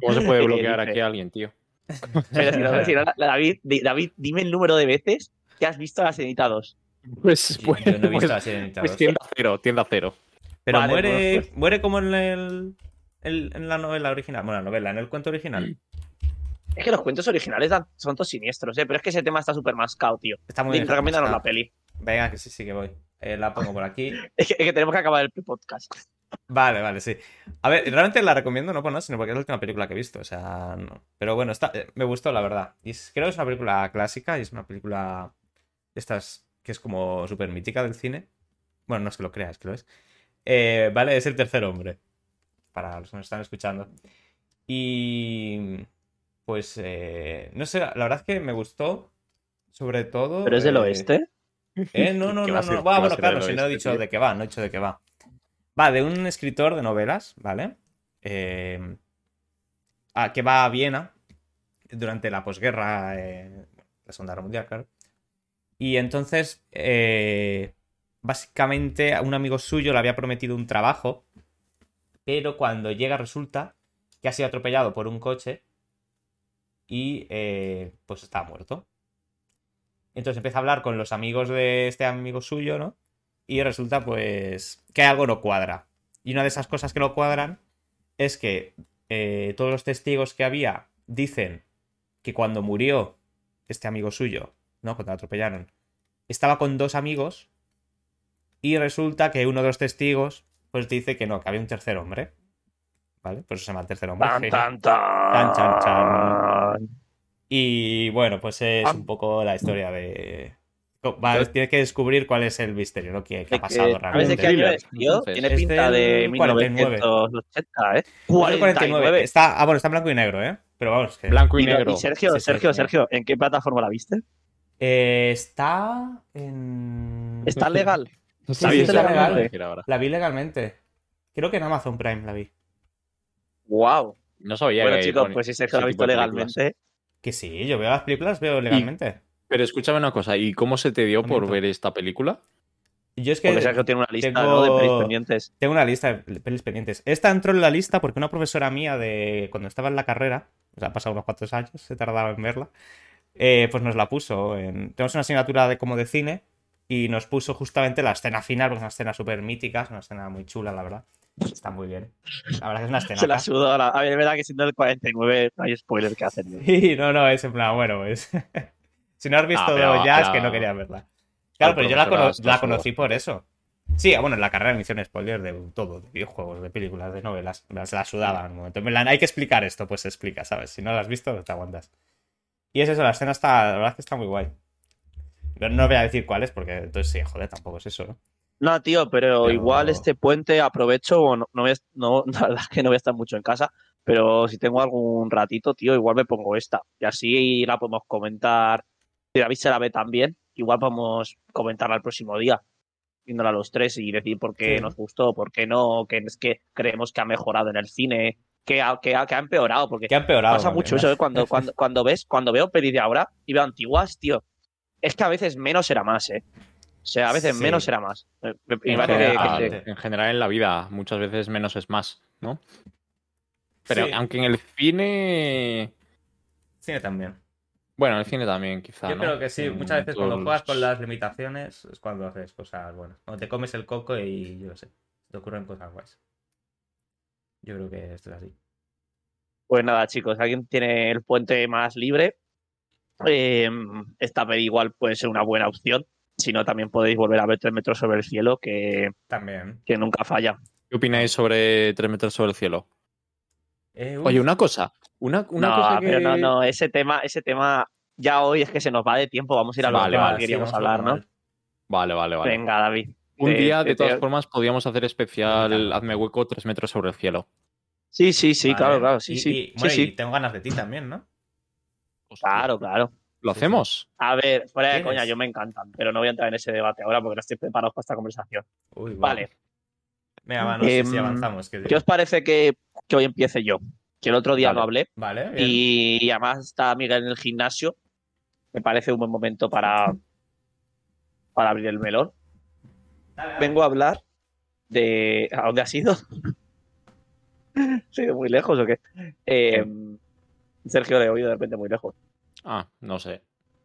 Speaker 2: ¿Cómo se puede
Speaker 1: ¿Qué
Speaker 2: bloquear aquí a alguien, tío?
Speaker 1: Pero si no, si no, la- la David, David, dime el número de veces que has visto la Sirenita 2.
Speaker 2: Pues,
Speaker 3: Yo,
Speaker 2: pues,
Speaker 3: yo no he visto
Speaker 2: pues-
Speaker 3: la Sirenita
Speaker 2: pues
Speaker 3: 2.
Speaker 2: tienda cero, tienda cero.
Speaker 3: Pero
Speaker 1: Vale,
Speaker 3: muere,
Speaker 1: bueno, pues-
Speaker 3: muere como en, el, en la novela original. Bueno, la novela, en el cuento original.
Speaker 1: Es que los cuentos originales son todos siniestros, ¿eh? pero es que ese tema está súper mascado, tío.
Speaker 3: Está muy bien.
Speaker 1: Recomiéndanos la peli.
Speaker 3: Venga, que sí, sí que voy. Eh, la pongo por aquí.
Speaker 1: Es que, es que tenemos que acabar el podcast.
Speaker 3: Vale, vale, sí. A ver, realmente la recomiendo no por nada, sino porque es la última película que he visto. O sea, no. Pero bueno, está, eh, me gustó, la verdad. Y es- creo que es una película clásica y es una película. Estas que es como súper mítica del cine. Bueno, no es que lo creas, que lo es. Eh, vale, es el tercer hombre. Para los que nos están escuchando. Y. Pues. eh, no sé, la verdad es que me gustó. Sobre todo.
Speaker 1: ¿Pero es del
Speaker 3: eh,
Speaker 1: oeste?
Speaker 3: eh, no, no,
Speaker 2: ¿Qué
Speaker 3: no,
Speaker 2: va a
Speaker 3: no.
Speaker 2: ser-
Speaker 3: Va,
Speaker 2: a
Speaker 3: bueno, claro, si no he dicho
Speaker 2: tío?
Speaker 3: de qué va, no he dicho de qué va. Va de un escritor de novelas, ¿vale? Eh, ah, que va a Viena durante la posguerra, eh, la Segunda Guerra Mundial, claro. Y entonces, eh, básicamente, a un amigo suyo le había prometido un trabajo, pero cuando llega resulta que ha sido atropellado por un coche y eh, pues está muerto. Entonces empieza a hablar con los amigos de este amigo suyo, ¿no? Y resulta pues que algo no cuadra. Y una de esas cosas que no cuadran es que eh, todos los testigos que había dicen que cuando murió este amigo suyo, ¿no? Cuando lo atropellaron, estaba con dos amigos y resulta que uno de los testigos pues dice que no, que había un tercer hombre. ¿Vale? Por eso se llama el tercer hombre.
Speaker 1: Tan, tan, tan.
Speaker 3: Chan, chan, chan. Y bueno, pues es
Speaker 1: Ah.
Speaker 3: un poco la historia de. Tienes que descubrir cuál es el misterio, ¿no? ¿Qué, qué ha pasado
Speaker 1: ¿Sabes de
Speaker 3: realmente?
Speaker 1: qué año es, tío? Tiene
Speaker 3: Es
Speaker 1: pinta de
Speaker 3: del 49.
Speaker 1: 1980, ¿eh?
Speaker 3: Es el 49.
Speaker 1: 49.
Speaker 3: Está, ah, bueno, está en blanco y negro, ¿eh? Pero vamos, que.
Speaker 2: Blanco y
Speaker 1: Y,
Speaker 2: negro.
Speaker 1: y Sergio,
Speaker 3: Sí, sí,
Speaker 1: Sergio,
Speaker 3: sí.
Speaker 1: Sergio, ¿en qué plataforma la viste?
Speaker 3: Eh, está en.
Speaker 1: ¿Está legal?
Speaker 2: Bien,
Speaker 3: sí,
Speaker 2: se lo
Speaker 3: legal.
Speaker 2: ahora.
Speaker 3: La vi legalmente. Creo que en Amazon Prime la vi.
Speaker 1: Wow.
Speaker 2: No sabía
Speaker 1: Bueno,
Speaker 2: que
Speaker 1: chicos, pues si la ha visto legalmente.
Speaker 3: Que sí, yo veo las películas, veo legalmente.
Speaker 2: Pero escúchame una cosa, ¿y cómo se te dio
Speaker 3: No
Speaker 2: por ver esta película?
Speaker 3: Yo es que.
Speaker 1: Porque Sergio tiene una lista
Speaker 3: tengo-
Speaker 1: ¿no? de pelis pendientes.
Speaker 3: Tengo una lista de pelis pendientes. Esta entró en la lista porque una profesora mía de cuando estaba en la carrera, o sea, ha pasado unos cuantos años, se tardaba en verla, eh, pues nos la puso. En... Tenemos una asignatura de como de cine y nos puso justamente la escena final, porque es una escena súper mítica, es una escena muy chula, la verdad. Está muy bien. La verdad que es una escena.
Speaker 1: Se la sudo ahora. A ver, es verdad que siendo el 49 no hay spoiler que hacer. ¿no?
Speaker 3: Sí, no, no, es en plan, bueno, pues. si no has visto
Speaker 2: Ah, pero
Speaker 3: ya, es que no quería verla. Claro,
Speaker 2: la
Speaker 3: pero yo la, cono- conocí por eso. Sí, bueno, en la carrera me hicieron spoiler de todo, de videojuegos, de películas, de novelas. Se la sudaban en un momento. En plan, hay que explicar esto, pues se explica, ¿sabes? Si no lo has visto, te aguantas. Y es eso, la escena está, la verdad es que está muy guay. Pero no voy a decir cuál es, porque entonces sí, joder, tampoco es eso, ¿no?
Speaker 1: No, tío, pero,
Speaker 3: Pero-
Speaker 1: igual este puente aprovecho, o no, no, voy a- no, la verdad es que no voy a estar mucho en casa, pero si tengo algún ratito, tío, igual me pongo esta. Y así la podemos comentar. Si David se la ve también, igual podemos comentarla el próximo día, viéndola los tres y decir por qué
Speaker 3: Sí.
Speaker 1: nos gustó, por qué no, que es que creemos que ha mejorado en el cine, que ha, que ha, que ha empeorado, porque
Speaker 3: Que ha empeorado.
Speaker 1: pasa mucho eso. ¿eh? cuando, cuando, cuando ves, cuando veo pelis de ahora y veo antiguas, tío, es que a veces menos era más, ¿eh? O sea, a veces
Speaker 3: Sí.
Speaker 1: menos era más. Me- me
Speaker 2: En
Speaker 1: parece que- que
Speaker 2: general,
Speaker 1: se-
Speaker 2: en general en la vida, muchas veces menos es más, ¿no? Pero
Speaker 3: Sí.
Speaker 2: aunque en el cine.
Speaker 3: Cine también.
Speaker 2: Bueno, en el cine también, quizá.
Speaker 3: Yo
Speaker 2: ¿no?
Speaker 3: creo que sí,
Speaker 2: En
Speaker 3: muchas veces cuando juegas con las limitaciones es cuando haces cosas buenas. Cuando te comes el coco y yo qué sé, te ocurren cosas guays. Yo creo que esto es así.
Speaker 1: Pues nada, chicos, alguien tiene el puente más libre. Eh, esta peli igual puede ser una buena opción. Si no, también podéis volver a ver Tres metros sobre el cielo, que,
Speaker 3: También.
Speaker 1: que nunca falla.
Speaker 2: ¿Qué opináis sobre Tres metros sobre el cielo?
Speaker 3: Eh,
Speaker 2: Oye, una cosa. Una, una
Speaker 1: no,
Speaker 2: cosa que.
Speaker 1: pero no, no, ese tema, ese tema ya hoy es que se nos va de tiempo. Vamos a ir a lo
Speaker 2: Vale,
Speaker 1: que queríamos
Speaker 3: sí,
Speaker 1: hablar, ¿no?
Speaker 2: Vale, vale, vale.
Speaker 1: Venga, David.
Speaker 2: Un
Speaker 1: Te-
Speaker 2: día,
Speaker 1: te-
Speaker 2: de todas
Speaker 1: te-
Speaker 2: formas, podríamos hacer especial
Speaker 3: Venga.
Speaker 2: Hazme hueco Tres metros sobre el cielo.
Speaker 1: Sí, sí, sí,
Speaker 3: Vale.
Speaker 1: claro, claro. Sí,
Speaker 3: Y-
Speaker 1: sí.
Speaker 3: y,
Speaker 1: sí,
Speaker 3: bueno,
Speaker 1: sí.
Speaker 3: y tengo ganas de ti también, ¿no?
Speaker 1: Claro, claro.
Speaker 2: ¿Lo
Speaker 3: Sí,
Speaker 2: hacemos?
Speaker 1: A ver, fuera de coña, yo me encantan, pero no voy a entrar en ese debate ahora porque no estoy preparado para esta conversación.
Speaker 3: Uy,
Speaker 1: Vale.
Speaker 3: Venga, va, no sé
Speaker 1: Em,
Speaker 3: si avanzamos. que-
Speaker 1: ¿Qué os parece que, que hoy empiece yo? Que el otro día
Speaker 2: Vale.
Speaker 1: no hablé
Speaker 3: Vale, bien.
Speaker 1: y, además está Miguel en el gimnasio. Me parece un buen momento para, para abrir el melón. vengo a hablar de. ¿A dónde has ido? ¿Se ido muy lejos o qué? Eh, Sergio le he oído de repente muy lejos.
Speaker 2: Ah, no sé.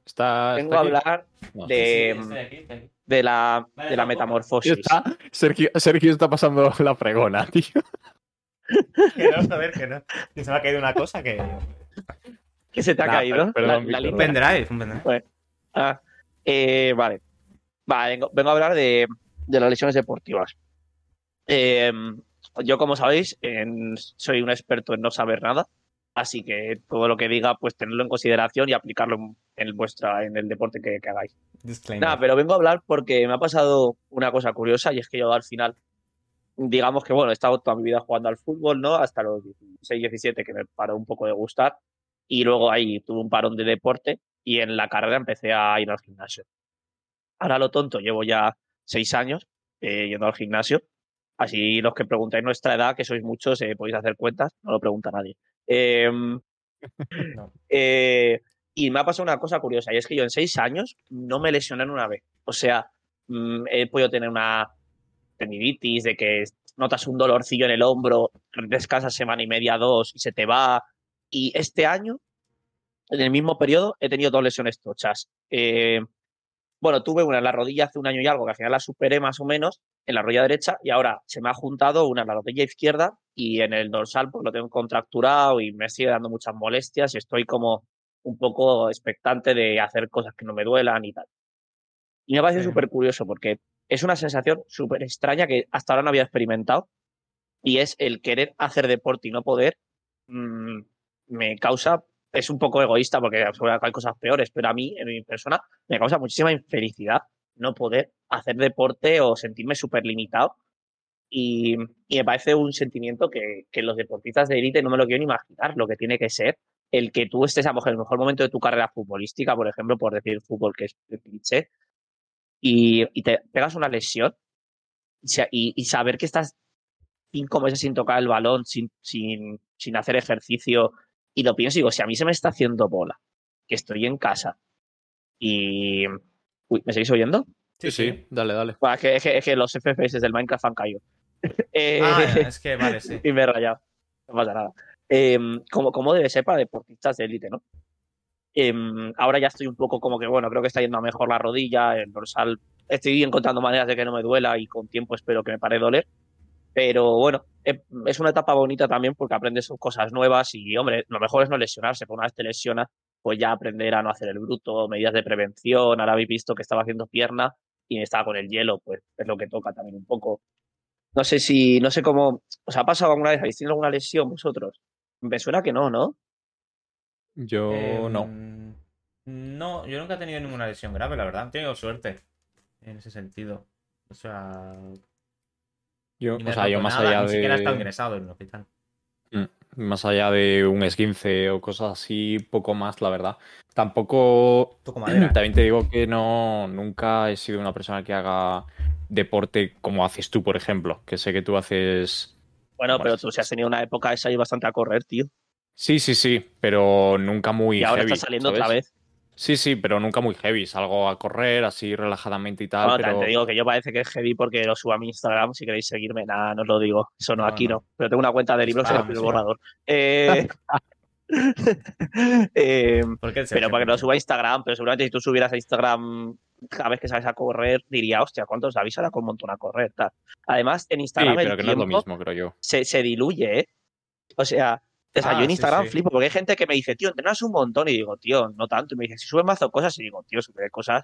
Speaker 2: Está,
Speaker 1: Vengo
Speaker 2: está
Speaker 1: a
Speaker 2: aquí?
Speaker 1: hablar
Speaker 2: No.
Speaker 1: de, de la, de la metamorfosis.
Speaker 2: Está- Sergio, Sergio está pasando la fregona, tío.
Speaker 3: Que no, a ver, que no. Que se me ha caído una cosa que.
Speaker 1: ¿Qué se te ha
Speaker 2: Nah,
Speaker 1: caído?
Speaker 2: perdón,
Speaker 1: La- la
Speaker 3: Un pendrive, un pendrive.
Speaker 1: Ah, eh, vale. Vale, vengo, vengo a hablar de, de las lesiones deportivas. Eh, yo, como sabéis, en- soy un experto en no saber nada, así que todo lo que diga, pues tenerlo en consideración y aplicarlo en, vuestra, en el deporte que, que hagáis. Nada, pero vengo a hablar porque me ha pasado una cosa curiosa y es que yo al final, digamos que bueno, he estado toda mi vida jugando al fútbol, ¿no? Hasta los 16, 17 que me paró un poco de gustar y luego ahí tuve un parón de deporte y en la carrera empecé a ir al gimnasio. Ahora lo tonto, llevo ya seis años eh, yendo al gimnasio. Así los que preguntáis nuestra edad, que sois muchos, eh, podéis hacer cuentas, no lo pregunta nadie. Em,
Speaker 3: No.
Speaker 1: eh, y me ha pasado una cosa curiosa, y es que yo en seis años no me lesioné en una vez. O sea, mm, he podido tener una tendinitis, de que notas un dolorcillo en el hombro, descansas semana y media, dos, y se te va. Y este año, en el mismo periodo, he tenido dos lesiones tochas. Eh, bueno, tuve una en la rodilla hace un año y algo, que al final la superé más o menos, en la rodilla derecha, y ahora se me ha juntado una en la rodilla izquierda y en el dorsal pues lo tengo contracturado y me sigue dando muchas molestias y estoy como un poco expectante de hacer cosas que no me duelan y tal. Y me parece
Speaker 3: Sí.
Speaker 1: súper curioso porque es una sensación súper extraña que hasta ahora no había experimentado y es el querer hacer deporte y no poder. mm, me causa, es un poco egoísta porque hay cosas peores, pero a mí, en mi persona, me causa muchísima infelicidad no poder hacer deporte o sentirme súper limitado. Y, me parece un sentimiento que, que los deportistas de élite no me lo quiero ni imaginar lo que tiene que ser el que tú estés a lo en el mejor momento de tu carrera futbolística, por ejemplo, por decir fútbol, que es cliché, y, y te pegas una lesión y- y saber que estás cinco meses sin tocar el balón, sin, sin, sin hacer ejercicio, y lo pienso y digo, si a mí se me está haciendo bola, que estoy en casa y... Uy, ¿me seguís oyendo?
Speaker 2: Sí, sí, dale, dale.
Speaker 1: Bueno, es, que, es que- es que los FPS del Minecraft han caído. Eh,
Speaker 3: Ah, es que vale, sí.
Speaker 1: y me he rayado. No pasa nada. Eh, como, como debe ser para deportistas de élite, ¿no? Eh, ahora ya estoy un poco como que, bueno, creo que está yendo a mejor la rodilla, el dorsal. Estoy encontrando maneras de que no me duela y con tiempo espero que me pare de doler. Pero bueno, eh, es una etapa bonita también porque aprendes cosas nuevas y, hombre, lo mejor es no lesionarse. Porque una vez te lesionas, pues ya aprender a no hacer el bruto, medidas de prevención. Ahora habéis visto que estaba haciendo pierna y estaba con el hielo, pues es lo que toca también un poco. No sé si, no sé cómo, ¿os ha pasado alguna vez? ¿Habéis tenido alguna lesión vosotros? Me suena que no, ¿no?
Speaker 2: Yo
Speaker 3: Em,
Speaker 2: no.
Speaker 3: No, yo nunca he tenido ninguna lesión grave, la verdad. He tenido suerte en ese sentido. O sea,
Speaker 2: Yo,
Speaker 3: ni
Speaker 2: o sea, yo más
Speaker 3: nada,
Speaker 2: allá
Speaker 3: ni siquiera he estado
Speaker 2: de.
Speaker 3: ingresado en el hospital.
Speaker 2: Más allá de un esguince o cosas así, poco más, la verdad. Tampoco.
Speaker 3: Toco madera.
Speaker 2: También te digo que no. Nunca he sido una persona que haga deporte como haces tú, por ejemplo. Que sé que tú haces.
Speaker 1: Bueno,
Speaker 2: Bueno,
Speaker 1: pero tú si has tenido una época esa y bastante a correr, tío.
Speaker 2: Sí, sí, sí, pero nunca muy
Speaker 1: y ahora
Speaker 2: heavy.
Speaker 1: está saliendo
Speaker 2: ¿sabes?
Speaker 1: otra vez.
Speaker 2: Sí, sí, pero nunca muy heavy. Salgo a correr así relajadamente y tal. Pero...
Speaker 1: te digo que yo parece que es heavy porque lo subo a mi Instagram. Si queréis seguirme, nada, no os lo digo. Eso no,
Speaker 3: No,
Speaker 1: aquí no.
Speaker 3: no.
Speaker 1: Pero tengo una cuenta de libros en el borrador. Eh, eh,
Speaker 3: ¿Por qué el
Speaker 1: pero
Speaker 3: Sergio?
Speaker 1: para que lo suba a Instagram, pero seguramente si tú subieras a Instagram cada vez que sales a correr, diría, hostia, ¿cuántos ahora con un montón a correr? Tal. Además, en
Speaker 2: Sí,
Speaker 1: Instagram
Speaker 2: pero
Speaker 1: el
Speaker 2: que no es lo mismo, creo yo.
Speaker 1: se, se diluye, ¿eh? O sea, o sea
Speaker 3: Ah,
Speaker 1: yo en
Speaker 3: sí,
Speaker 1: Instagram
Speaker 3: sí.
Speaker 1: flipo porque hay gente que me dice, tío, entrenas un montón. Y digo, tío, no tanto. Y me dice, si subes mazo cosas, y digo, tío, subiré cosas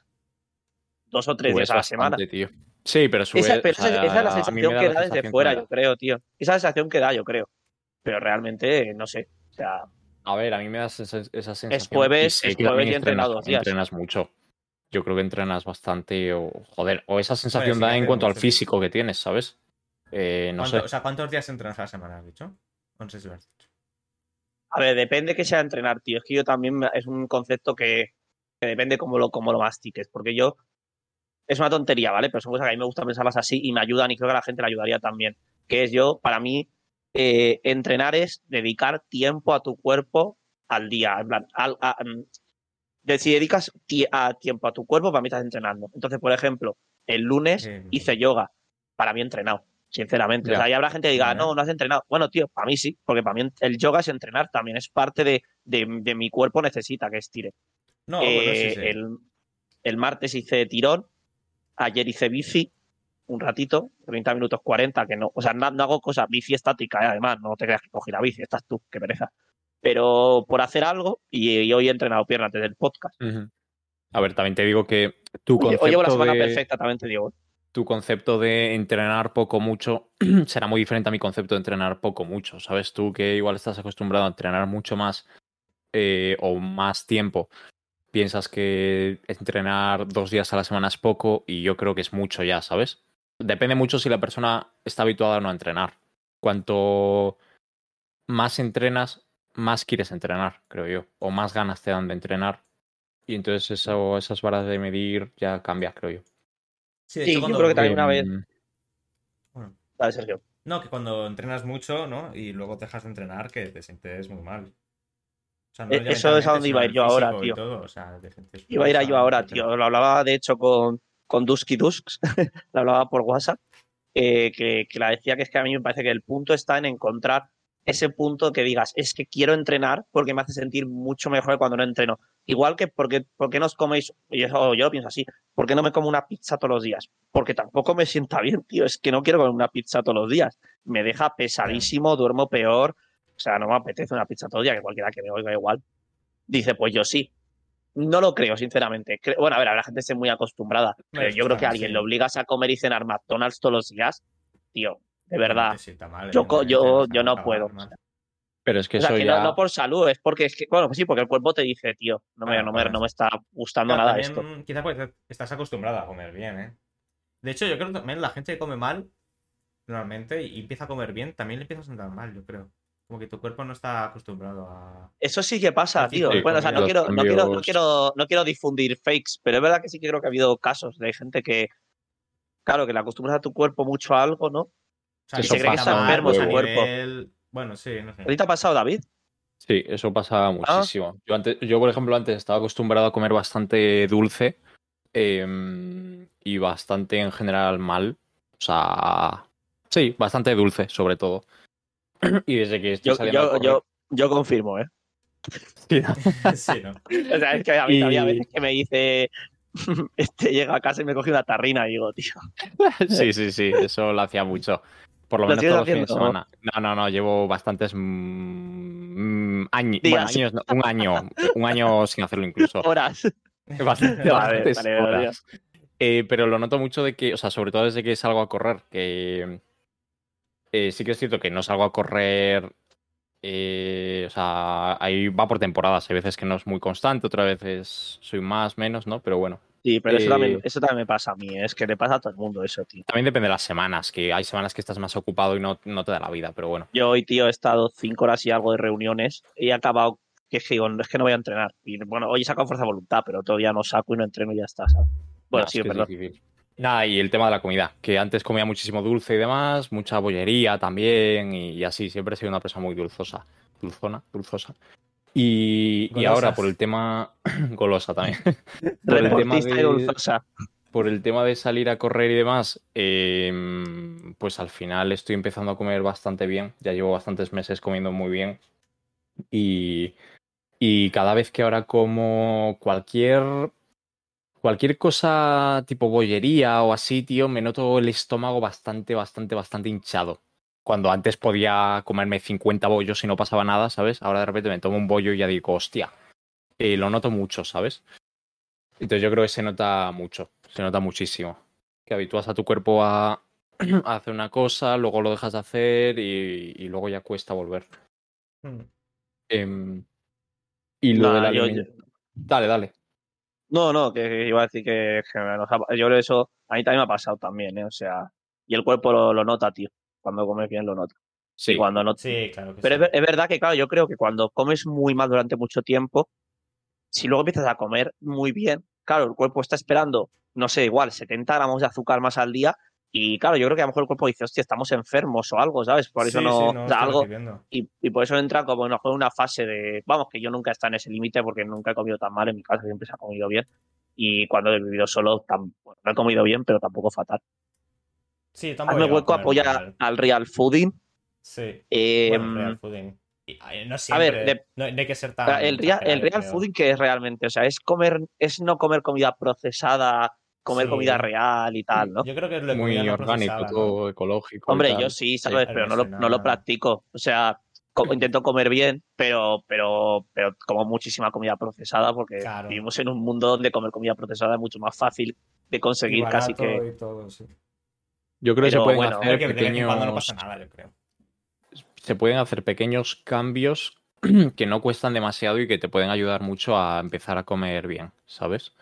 Speaker 1: dos o tres días a la semana.
Speaker 2: tío. Sí, pero sube.
Speaker 1: Esa, pero
Speaker 2: o sea,
Speaker 1: esa, esa es la sensación
Speaker 2: da
Speaker 1: que
Speaker 2: la
Speaker 1: da desde
Speaker 2: sensación
Speaker 1: fuera, yo creo, tío. Esa sensación que da, yo creo. Pero realmente, no sé. O sea,
Speaker 2: A ver, a mí me da esa, esa sensación.
Speaker 1: Es jueves,
Speaker 2: y sé
Speaker 1: es jueves y entrenas
Speaker 2: entrenas-
Speaker 1: dos días.
Speaker 2: Entrenas mucho. Yo creo que entrenas bastante o, joder, o esa sensación
Speaker 3: sí
Speaker 2: da en cuanto al físico que tienes, ¿sabes? Eh, no
Speaker 3: ¿Cuánto-
Speaker 2: sé.
Speaker 3: O sea, ¿cuántos días entrenas a la semana, has dicho? No sé si lo has dicho.
Speaker 1: A ver, depende que sea entrenar, tío. Es que yo también es un concepto que, que depende cómo lo, cómo lo mastiques. Porque yo. Es una tontería, ¿vale? Pero son cosas que a mí me gusta pensarlas así y me ayudan y creo que a la gente le ayudaría también. Que es yo, para mí, eh, entrenar es dedicar tiempo a tu cuerpo al día. En plan, al- a- mm, de si dedicas a tiempo a tu cuerpo, para mí estás entrenando. Entonces, por ejemplo, El lunes hice yoga. Para mí entrenado, sinceramente. O
Speaker 2: Ya.
Speaker 1: sea, y habrá gente que diga, no, no has entrenado. Bueno, tío, para mí sí, porque para mí el yoga es entrenar también. Es parte de, de, de mi cuerpo necesita que estire.
Speaker 3: No, bueno, sí,
Speaker 1: Eh,
Speaker 3: sí.
Speaker 1: El, el martes hice tirón, ayer hice bici, un ratito, 30 minutos 40, que no, o sea, no, no hago cosas, bici estática, eh, además, no te creas que cogí la bici, estás tú, qué pereza. Pero por hacer algo, y, y hoy he entrenado pierna antes del podcast.
Speaker 2: A ver, también te digo que tu
Speaker 1: Hoy, hoy llevo la
Speaker 2: concepto
Speaker 1: semana
Speaker 2: de...
Speaker 1: perfecta, también te digo.
Speaker 2: Tu concepto de entrenar poco mucho será muy diferente a mi concepto de entrenar poco mucho. Sabes tú que igual estás acostumbrado a entrenar mucho más eh, o más tiempo. Piensas que entrenar dos días a la semana es poco y yo creo que es mucho ya, ¿sabes? Depende mucho si la persona está habituada o no a entrenar. Cuanto más entrenas, más quieres entrenar, creo yo. O más ganas te dan de entrenar. Y entonces eso, esas varas de medir ya cambia, creo yo.
Speaker 3: Sí, de
Speaker 1: Sí,
Speaker 3: hecho,
Speaker 1: yo creo que también una vez-
Speaker 3: Bueno,
Speaker 1: Dale, Sergio.
Speaker 3: No, que cuando entrenas mucho, ¿no? Y luego dejas de entrenar, que te sientes muy mal. O sea,
Speaker 1: Eh,
Speaker 3: ya
Speaker 1: eso es a donde iba a ir yo ahora, tío.
Speaker 3: o sea,
Speaker 1: Iba a ir a yo ahora, tío. Lo hablaba, de hecho, con, con Dusky Dusks. lo hablaba por WhatsApp. eh, que, que la decía que es que a mí me parece que el punto está en encontrar ese punto que digas, es que quiero entrenar porque me hace sentir mucho mejor cuando no entreno. Igual que porque, ¿por qué nos coméis? Y eso, yo lo pienso así. ¿Por qué no me como una pizza todos los días? Porque tampoco me sienta bien, tío. Es que no quiero comer una pizza todos los días. Me deja pesadísimo, duermo peor. O sea, no me apetece una pizza todo el día, que cualquiera que me oiga igual. Dice, pues yo sí. No lo creo, sinceramente. Bueno, a ver, la gente esté muy acostumbrada. Pero yo creo que a alguien le obligas a comer y cenar McDonald's todos los días, tío, de verdad.
Speaker 3: Te sienta mal,
Speaker 1: Yo yo- yo no puedo.
Speaker 3: mal.
Speaker 2: Pero es que
Speaker 1: O sea,
Speaker 2: eso
Speaker 1: que
Speaker 2: ya.
Speaker 1: no, no por salud, es porque es que, bueno, pues sí, porque el cuerpo te dice, tío, no me,
Speaker 3: Claro,
Speaker 1: no me, no me está gustando
Speaker 3: Claro,
Speaker 1: nada
Speaker 3: también,
Speaker 1: esto.
Speaker 3: Quizá porque estás acostumbrado a comer bien, ¿eh? De hecho, yo creo que también la gente que come mal, normalmente, y empieza a comer bien, también le empieza a sentar mal, yo creo. Como que tu cuerpo no está acostumbrado a.
Speaker 1: Eso sí que pasa, tío.
Speaker 3: sí,
Speaker 1: bueno, o sea, no quiero, no, quiero, no, quiero, no quiero difundir fakes, pero es verdad que sí que creo que ha habido casos de gente que, claro, que le acostumbras a tu cuerpo mucho a algo, ¿no?
Speaker 3: O sea,
Speaker 2: Eso
Speaker 3: que se cree que
Speaker 2: pasa
Speaker 3: está
Speaker 2: un
Speaker 3: enfermo su cuerpo. Bueno, sí, no sé.
Speaker 1: ¿A ti te ha pasado, David?
Speaker 2: Sí, eso
Speaker 1: Ah.
Speaker 2: pasa muchísimo. Yo, antes, yo, por ejemplo, antes estaba acostumbrado a comer bastante dulce em, y bastante en general mal. O sea, sí, bastante dulce, sobre todo. Y desde que estoy
Speaker 1: Yo,
Speaker 2: saliendo
Speaker 1: yo,
Speaker 2: correr-
Speaker 1: yo, yo confirmo, ¿eh?
Speaker 3: sí, ¿no?
Speaker 1: O sea, es que a mí
Speaker 2: Y-
Speaker 1: había veces que me dice, este llega a casa y me coge una tarrina y digo, tío.
Speaker 2: Sí, sí, sí, eso lo hacía mucho. Por lo
Speaker 1: ¿Lo
Speaker 2: menos todos los fines de semana. No, no, no, llevo bastantes mm, años. Bueno, años, no, un año. Un año sin hacerlo incluso.
Speaker 1: Horas.
Speaker 2: Bastante- bastantes
Speaker 1: vale, vale.
Speaker 2: horas. Eh, pero lo noto mucho de que, o sea, sobre todo desde que salgo a correr, que eh, sí que es cierto que no salgo a correr, eh, o sea, ahí va por temporadas, hay veces que no es muy constante, otras veces soy más, menos, ¿no? Pero bueno,
Speaker 1: Sí, pero eso,
Speaker 2: Eh,
Speaker 1: también, eso también me pasa a mí, ¿eh? es que le pasa a todo el mundo eso, tío.
Speaker 2: también depende de las semanas, que hay semanas que estás más ocupado y no, no te da la vida, pero bueno.
Speaker 1: Yo hoy, tío, he estado cinco horas y algo de reuniones y he acabado que es que digo, es que no voy a entrenar. Y bueno, hoy he sacado fuerza de voluntad, pero todavía no saco y no entreno y ya está, ¿sabes? Bueno,
Speaker 2: Nah,
Speaker 1: sí,
Speaker 2: es
Speaker 1: perdón.
Speaker 2: Nada, y el tema de la comida, que antes comía muchísimo dulce y demás, mucha bollería también, y, y así, siempre he sido una persona muy dulzosa, dulzona, dulzosa. Y, y ahora por el tema golosa también. por, el tema de,
Speaker 1: dulzosa.
Speaker 2: por el tema de salir a correr y demás, eh, pues al final estoy empezando a comer bastante bien. Ya llevo bastantes meses comiendo muy bien. Y, y cada vez que ahora como cualquier cualquier cosa tipo bollería o así, tío, me noto el estómago bastante, bastante, bastante hinchado. Cuando antes podía comerme 50 bollos y no pasaba nada, ¿sabes? Ahora de repente me tomo un bollo y ya digo, hostia, eh, lo noto mucho, ¿sabes? Entonces yo creo que se nota mucho, se nota muchísimo. Que habitúas a tu cuerpo a, a hacer una cosa, luego lo dejas de hacer y, y luego ya cuesta volver.
Speaker 3: Mm.
Speaker 2: Em, y lo
Speaker 1: yo-
Speaker 2: Dale, dale.
Speaker 1: No, no, que iba a decir que, yo creo que eso a mí también me ha pasado también, ¿eh? O sea, y el cuerpo lo, lo nota, tío. Cuando comes bien lo nota.
Speaker 2: Sí,
Speaker 1: cuando no,
Speaker 3: Sí, claro que
Speaker 1: Pero es,
Speaker 3: sí.
Speaker 1: ver- es verdad que, claro, yo creo que cuando comes muy mal durante mucho tiempo, si luego empiezas a comer muy bien, claro, el cuerpo está esperando, no sé, igual 70 gramos de azúcar más al día. Y claro, yo creo que a lo mejor el cuerpo dice, hostia, estamos enfermos o algo, ¿sabes? Por eso
Speaker 3: Sí,
Speaker 1: no,
Speaker 3: sí,
Speaker 1: o sea, algo. Y, y por eso entra como en una fase de, vamos, que yo nunca he estado en ese límite porque nunca he comido tan mal en mi casa, siempre se ha comido bien. Y cuando he vivido solo, bueno, no he comido bien, pero tampoco fatal.
Speaker 3: Sí, tampoco
Speaker 1: Hazme
Speaker 3: a
Speaker 1: hueco, apoya al real fooding.
Speaker 3: Sí.
Speaker 1: Eh,
Speaker 3: Bueno, real fooding. No siempre.
Speaker 1: ver, de-
Speaker 3: no, no hay que ser tan.
Speaker 1: el, real, el real fooding que es realmente, o sea, es comer, es no comer comida procesada, comer
Speaker 3: Sí.
Speaker 1: comida real y tal, ¿no?
Speaker 3: Yo creo que es lo
Speaker 2: Muy orgánico, todo ecológico.
Speaker 1: Hombre, yo sí, ¿sabes?
Speaker 3: a
Speaker 1: pero no lo, no lo practico. O sea, co- intento comer bien, pero, pero, pero como muchísima comida procesada porque
Speaker 3: Claro.
Speaker 1: vivimos en un mundo donde comer comida procesada es mucho más fácil de
Speaker 3: Y
Speaker 1: conseguir, casi que...
Speaker 3: y todo, sí.
Speaker 2: Yo creo que se pueden
Speaker 1: bueno,
Speaker 2: hacer
Speaker 3: que no
Speaker 2: pequeños,
Speaker 3: pasa nada, yo creo.
Speaker 2: se pueden hacer pequeños cambios que no cuestan demasiado y que te pueden ayudar mucho a empezar a comer bien, ¿sabes?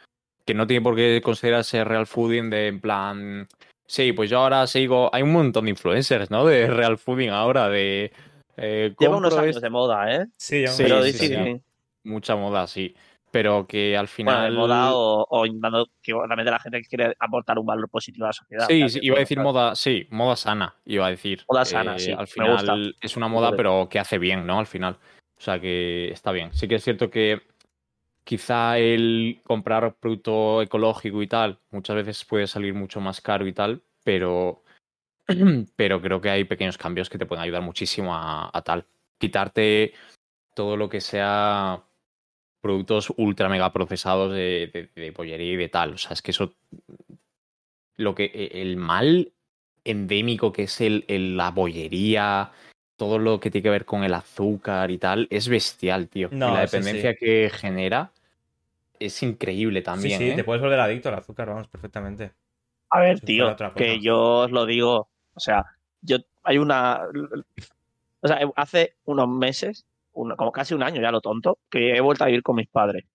Speaker 2: Que no tiene por qué considerarse real fooding de en plan, sí, pues yo ahora sigo, hay un montón de influencers, ¿no? De real fooding ahora, de... eh,
Speaker 1: Lleva unos años de moda, ¿eh?
Speaker 3: Sí, yo
Speaker 2: Sí,
Speaker 1: pero
Speaker 2: sí,
Speaker 1: sí,
Speaker 2: sí.
Speaker 1: sí.
Speaker 2: mucha moda, sí. Pero que al
Speaker 1: Bueno,
Speaker 2: final...
Speaker 1: de moda o, o intentando que realmente la gente que quiere aportar un valor positivo a la sociedad.
Speaker 2: Sí, sí, iba a
Speaker 1: bueno,
Speaker 2: decir moda, sí, moda sana, iba a decir.
Speaker 1: Moda sana, sí,
Speaker 2: Al
Speaker 1: me
Speaker 2: final
Speaker 1: gusta.
Speaker 2: es una moda, pero que hace bien, ¿no? Al final. O sea que está bien. Sí que es cierto que quizá el comprar producto ecológico y tal, muchas veces puede salir mucho más caro y tal, pero, pero creo que hay pequeños cambios que te pueden ayudar muchísimo a, a tal. Quitarte todo lo que sea productos ultra mega procesados de, de, de pollería y de tal. O sea, es que eso. Lo que. e, El mal endémico que es el, el- la bollería, todo lo que tiene que ver con el azúcar y tal, es bestial, tío.
Speaker 3: No,
Speaker 2: y la dependencia
Speaker 3: sí.
Speaker 2: que genera es increíble también.
Speaker 3: sí, sí,
Speaker 2: ¿eh?
Speaker 3: te puedes volver adicto al azúcar, vamos, perfectamente.
Speaker 1: A ver,
Speaker 3: Si
Speaker 1: tío, que yo os lo digo, o sea, yo hay una, o sea, hace unos meses, uno- como casi un año ya lo tonto, que he vuelto a vivir con mis padres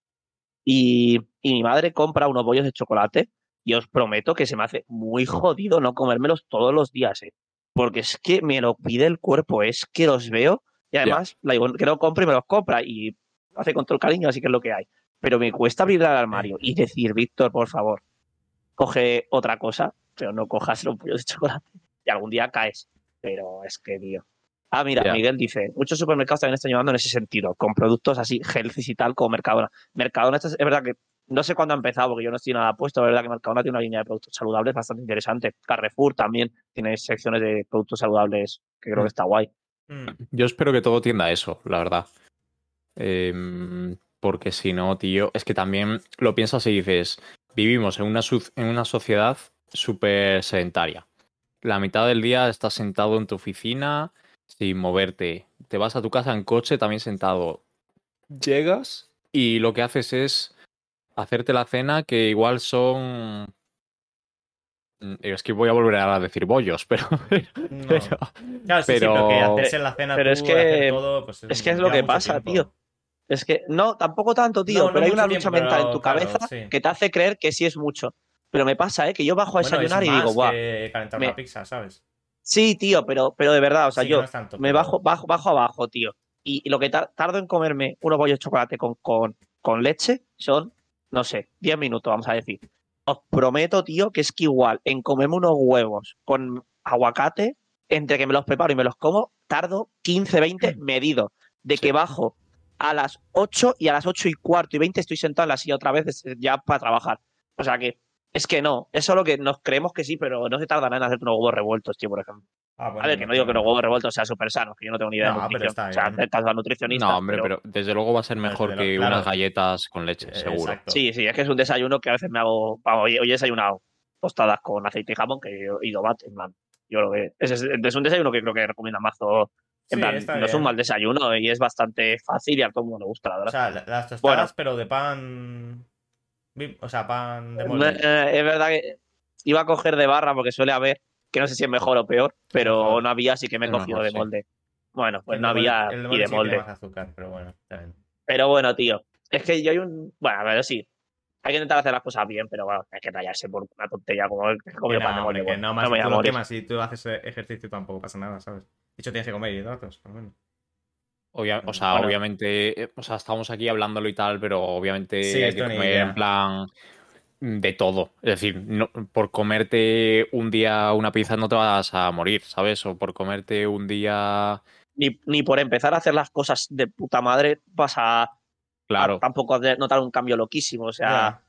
Speaker 1: y, y mi madre compra unos bollos de chocolate y os prometo que se me hace muy jodido no comérmelos todos los días, ¿eh? porque es que me lo pide el cuerpo, es que los veo y además la digo que no compre y me los compra y hace con todo el cariño, así que es lo que hay. Pero me cuesta abrir el armario y decir, Víctor, por favor, coge otra cosa, pero no cojas los pollos de chocolate y algún día caes. Pero es que, tío. Ah, mira. Miguel dice, muchos supermercados también están llevando en ese sentido, con productos así healthy y tal, como Mercadona. Mercadona, esto es, es verdad que no sé cuándo ha empezado, porque yo no estoy nada puesto, es verdad que Mercadona tiene una línea de productos saludables bastante interesante. Carrefour también tiene secciones de productos saludables que creo
Speaker 3: Mm.
Speaker 1: que está guay.
Speaker 3: Mm.
Speaker 2: Yo espero que todo tienda a eso, la verdad. Em, porque si no, tío, es que también lo piensas y dices, vivimos en una, en una sociedad súper sedentaria. La mitad del día estás sentado en tu oficina sin moverte. Te vas a tu casa en coche también sentado. Llegas y lo que haces es hacerte la cena que igual son... Mm, Es que voy a volver a decir bollos, pero...
Speaker 3: No.
Speaker 2: pero-
Speaker 3: Claro, sí, sí,
Speaker 2: pero-
Speaker 3: pero que hacerse la cena
Speaker 1: pero
Speaker 3: tú,
Speaker 1: es que-
Speaker 3: todo, pues
Speaker 1: Es que es lo que pasa,
Speaker 3: tiempo.
Speaker 1: tío. Es que no, tampoco tanto, tío,
Speaker 3: No, no
Speaker 1: pero hay una
Speaker 3: tiempo,
Speaker 1: lucha mental en
Speaker 3: pero
Speaker 1: tu
Speaker 3: claro,
Speaker 1: cabeza
Speaker 3: sí.
Speaker 1: que te hace creer que sí es mucho. Pero me pasa, ¿eh? Que yo bajo a
Speaker 3: Bueno,
Speaker 1: desayunar y digo, guau.
Speaker 3: que calentar
Speaker 1: me-
Speaker 3: una pizza, ¿sabes?
Speaker 1: Sí, tío, pero, pero de verdad, o sea,
Speaker 3: Sí,
Speaker 1: yo
Speaker 3: no tanto,
Speaker 1: me bajo, bajo, bajo abajo, tío. Y, y lo que tar- tardo en comerme unos bollos de chocolate con, con, con leche son, no sé, 10 minutos, vamos a decir. Os prometo, tío, que es que igual en comerme unos huevos con aguacate, entre que me los preparo y me los como, tardo 15, 20 medido. De que bajo a las 8 y a las 8 y cuarto y 20 estoy sentado en la silla otra vez ya para trabajar. O sea que es que no, es solo que nos creemos que sí, pero no se tarda nada en hacer unos huevos revueltos, tío, por ejemplo.
Speaker 3: Ah, bueno,
Speaker 1: A ver, que no digo que los huevos revueltos sean súper sanos, que yo no tengo ni idea
Speaker 3: No,
Speaker 1: de
Speaker 3: pero
Speaker 1: nutrición.
Speaker 3: está
Speaker 1: o sea,
Speaker 3: bien.
Speaker 1: aceptas a nutricionistas.
Speaker 2: No, hombre, pero desde luego va a ser mejor que
Speaker 3: claro.
Speaker 2: unas galletas con leche,
Speaker 3: Eh,
Speaker 2: seguro.
Speaker 3: exacto.
Speaker 1: Sí, sí, es que es un desayuno que a veces me hago. hoy, hoy he desayunado tostadas con aceite y jamón que, y tomate, en plan. Yo creo que es, es un desayuno que creo que recomienda mazo. En
Speaker 3: Sí,
Speaker 1: plan, no es un mal desayuno y es bastante fácil y a todo el mundo le gusta, la
Speaker 3: O
Speaker 1: verdad.
Speaker 3: sea, la- las tostadas,
Speaker 1: Bueno.
Speaker 3: pero de pan. O sea, pan de molde.
Speaker 1: eh, es verdad que iba a coger de barra porque suele haber, que no sé si es mejor o peor, pero no había, así que me he cogido de
Speaker 2: sí.
Speaker 1: molde. Bueno, pues
Speaker 3: El
Speaker 1: no
Speaker 3: molde-
Speaker 1: había
Speaker 3: el
Speaker 1: y de molde.
Speaker 3: más azúcar, pero bueno, está bien.
Speaker 1: Pero bueno, tío, es que yo hay un. Bueno, a ver, sí. Hay que intentar hacer las cosas bien, pero bueno, hay que tallarse por una tontería como el
Speaker 3: Que
Speaker 1: pan de molde.
Speaker 3: hombre, que
Speaker 1: bueno,
Speaker 3: no, más
Speaker 1: no me
Speaker 3: si tú lo quemas y tú haces ejercicio tampoco pasa nada, ¿sabes? De hecho, tienes que comer hidratos, por lo menos.
Speaker 2: Obvia- o sea,
Speaker 1: Bueno.
Speaker 2: obviamente, eh, o sea, estamos aquí hablándolo y tal, pero obviamente
Speaker 3: Sí,
Speaker 2: hay que comer en plan mm, de todo. Es decir, no, por comerte un día una pizza no te vas a morir, ¿sabes? O por comerte un día,
Speaker 1: Ni, ni por empezar a hacer las cosas de puta madre vas a, a
Speaker 2: claro,
Speaker 1: tampoco hacer- notar un cambio loquísimo. O sea.